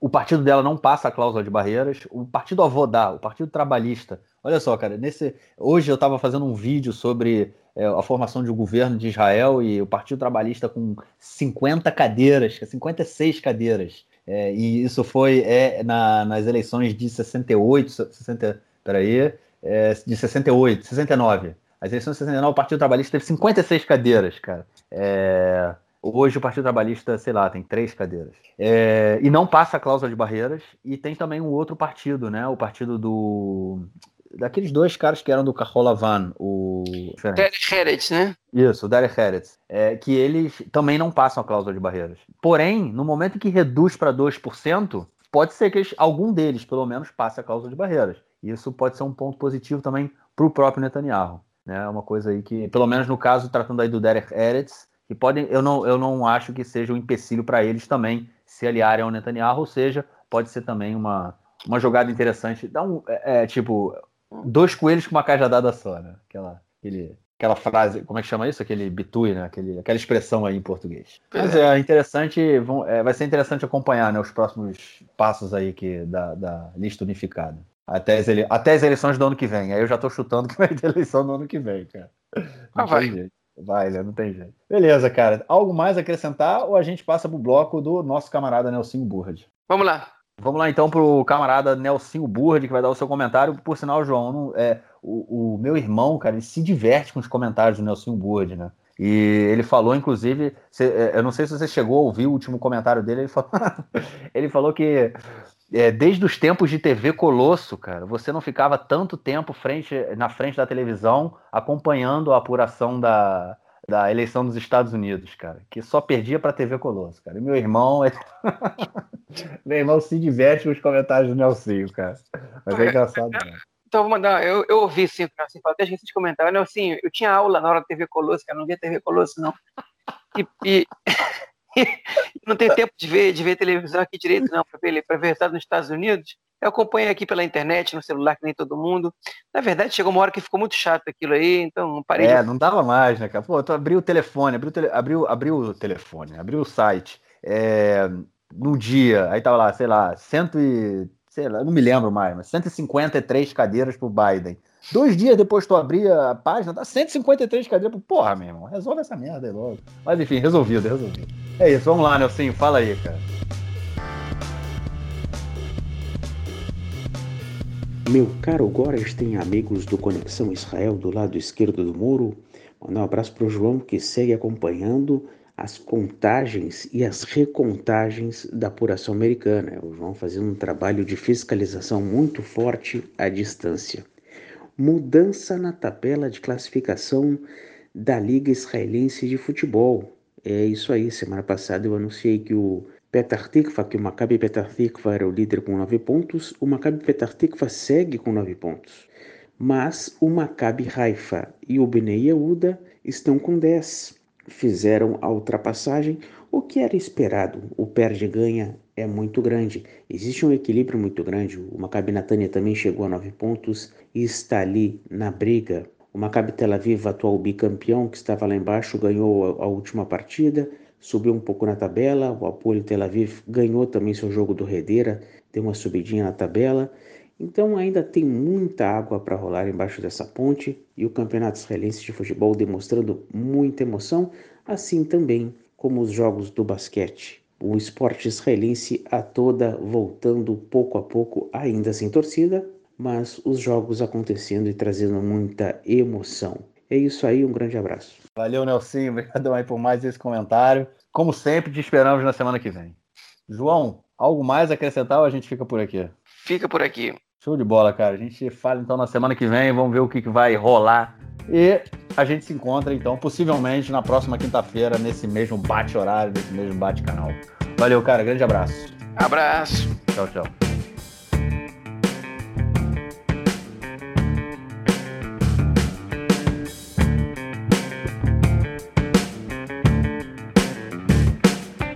o partido dela não passa a cláusula de barreiras. O partido Avodá, o partido trabalhista. Olha só, cara, nesse hoje eu estava fazendo um vídeo sobre a formação de um governo de Israel e o Partido Trabalhista com 50 cadeiras, 56 cadeiras. É, e isso foi é, na, nas eleições de 68, 60, peraí, é, de 68, 69. As eleições de 69, o Partido Trabalhista teve 56 cadeiras, cara. É, hoje o Partido Trabalhista, sei lá, tem três cadeiras. É, e não passa a cláusula de barreiras. E tem também um outro partido, né? O partido do daqueles dois caras que eram do Van, o. Derek Heretz, né? Isso, o Derek Heretz. É, que eles também não passam a cláusula de barreiras. Porém, no momento em que reduz para 2%, pode ser que eles, algum deles, pelo menos, passe a cláusula de barreiras. Isso pode ser um ponto positivo também para o próprio Netanyahu. Né? Uma coisa aí que, pelo menos no caso, tratando aí do Derek Eretz, que podem, eu não, eu não acho que seja um empecilho para eles também se aliarem ao Netanyahu, ou seja, pode ser também uma, uma jogada interessante. Dá um, é, é, tipo, dois coelhos com uma cajadada só, né? Aquela, aquele, aquela frase, como é que chama isso? Aquele bitui, né? Aquele, aquela expressão aí em português. Mas é, é interessante, vão, é, vai ser interessante acompanhar né, os próximos passos aí que, da, da lista unificada. Até as, ele... Até as eleições do ano que vem. Aí eu já tô chutando que <laughs> vai ter eleição no ano que vem, cara. Não ah, vai. Jeito. Vai, né? Não tem jeito. Beleza, cara. Algo mais a acrescentar ou a gente passa pro bloco do nosso camarada Nelson Burd? Vamos lá. Vamos lá então pro camarada Nelson Burd, que vai dar o seu comentário. Por sinal, João, não, é, o, o, meu irmão, cara, ele se diverte com os comentários do Nelson Burd, né? E ele falou, inclusive, é, eu não sei se você chegou a ouvir o último comentário dele, ele falou, <laughs> ele falou que é, desde os tempos de TV Colosso, cara, você não ficava tanto tempo frente, na frente da televisão acompanhando a apuração da, da eleição dos Estados Unidos, cara, que só perdia para TV Colosso, cara. E meu irmão, é... <laughs> meu irmão se diverte com os comentários do Nelsinho, cara. Mas é engraçado. Né? Então, vou mandar. Eu, eu ouvi sim, assim, até gente de comentário. Nelsinho, eu tinha aula na hora da TV Colosso, cara, não via TV Colosso, não. E, <laughs> e... não tenho tempo de ver, de ver televisão aqui direito, não, para ver, para ver nos Estados Unidos. Eu acompanho aqui pela internet, no celular, que nem todo mundo. Na verdade, chegou uma hora que ficou muito chato aquilo aí, então parei. É, de... não dava mais, né, cara? Pô, tu abriu o telefone, abriu, tele... abriu, abriu o telefone, abriu o site. É... No dia, aí tava lá, sei lá, cento e sei lá, não me lembro mais, mas 153 cadeiras pro Biden. Dois dias depois tu abrir a página, dá 153 cadeiras pro. Porra, meu irmão, resolve essa merda aí logo. Mas enfim, resolvido, resolvido. É isso, vamos lá, Nelson, fala aí, cara. Meu caro Góres tem amigos do Conexão Israel do lado esquerdo do muro. Mandar um abraço para o João que segue acompanhando as contagens e as recontagens da apuração americana. O João fazendo um trabalho de fiscalização muito forte à distância. Mudança na tabela de classificação da Liga Israelense de Futebol. É isso aí, semana passada eu anunciei que o Petar Tikva, que o Maccabi Petar Tikva era o líder com 9 pontos, o Maccabi Petar Tikva segue com 9 pontos. Mas o Maccabi Haifa e o Bnei Yehuda estão com 10. Fizeram a ultrapassagem, o que era esperado. O perde-ganha é muito grande. Existe um equilíbrio muito grande. O Maccabi Natânia também chegou a 9 pontos e está ali na briga. O Maccabi Tel Aviv, atual bicampeão, que estava lá embaixo, ganhou a última partida subiu um pouco na tabela. O Apoio Tel Aviv ganhou também seu jogo do Redeira, deu uma subidinha na tabela. Então ainda tem muita água para rolar embaixo dessa ponte e o Campeonato Israelense de Futebol demonstrando muita emoção, assim também como os jogos do basquete. O esporte israelense a toda voltando pouco a pouco, ainda sem torcida, mas os jogos acontecendo e trazendo muita emoção. É isso aí, um grande abraço. Valeu, Nelson. <laughs> Obrigado aí por mais esse comentário. Como sempre, te esperamos na semana que vem. João, algo mais a acrescentar ou a gente fica por aqui? Fica por aqui. Show de bola, cara. A gente fala então na semana que vem, vamos ver o que, que vai rolar. E a gente se encontra então, possivelmente, na próxima quinta-feira, nesse mesmo bate-horário, nesse mesmo bate-canal. Valeu, cara. Grande abraço. Abraço. Tchau, tchau.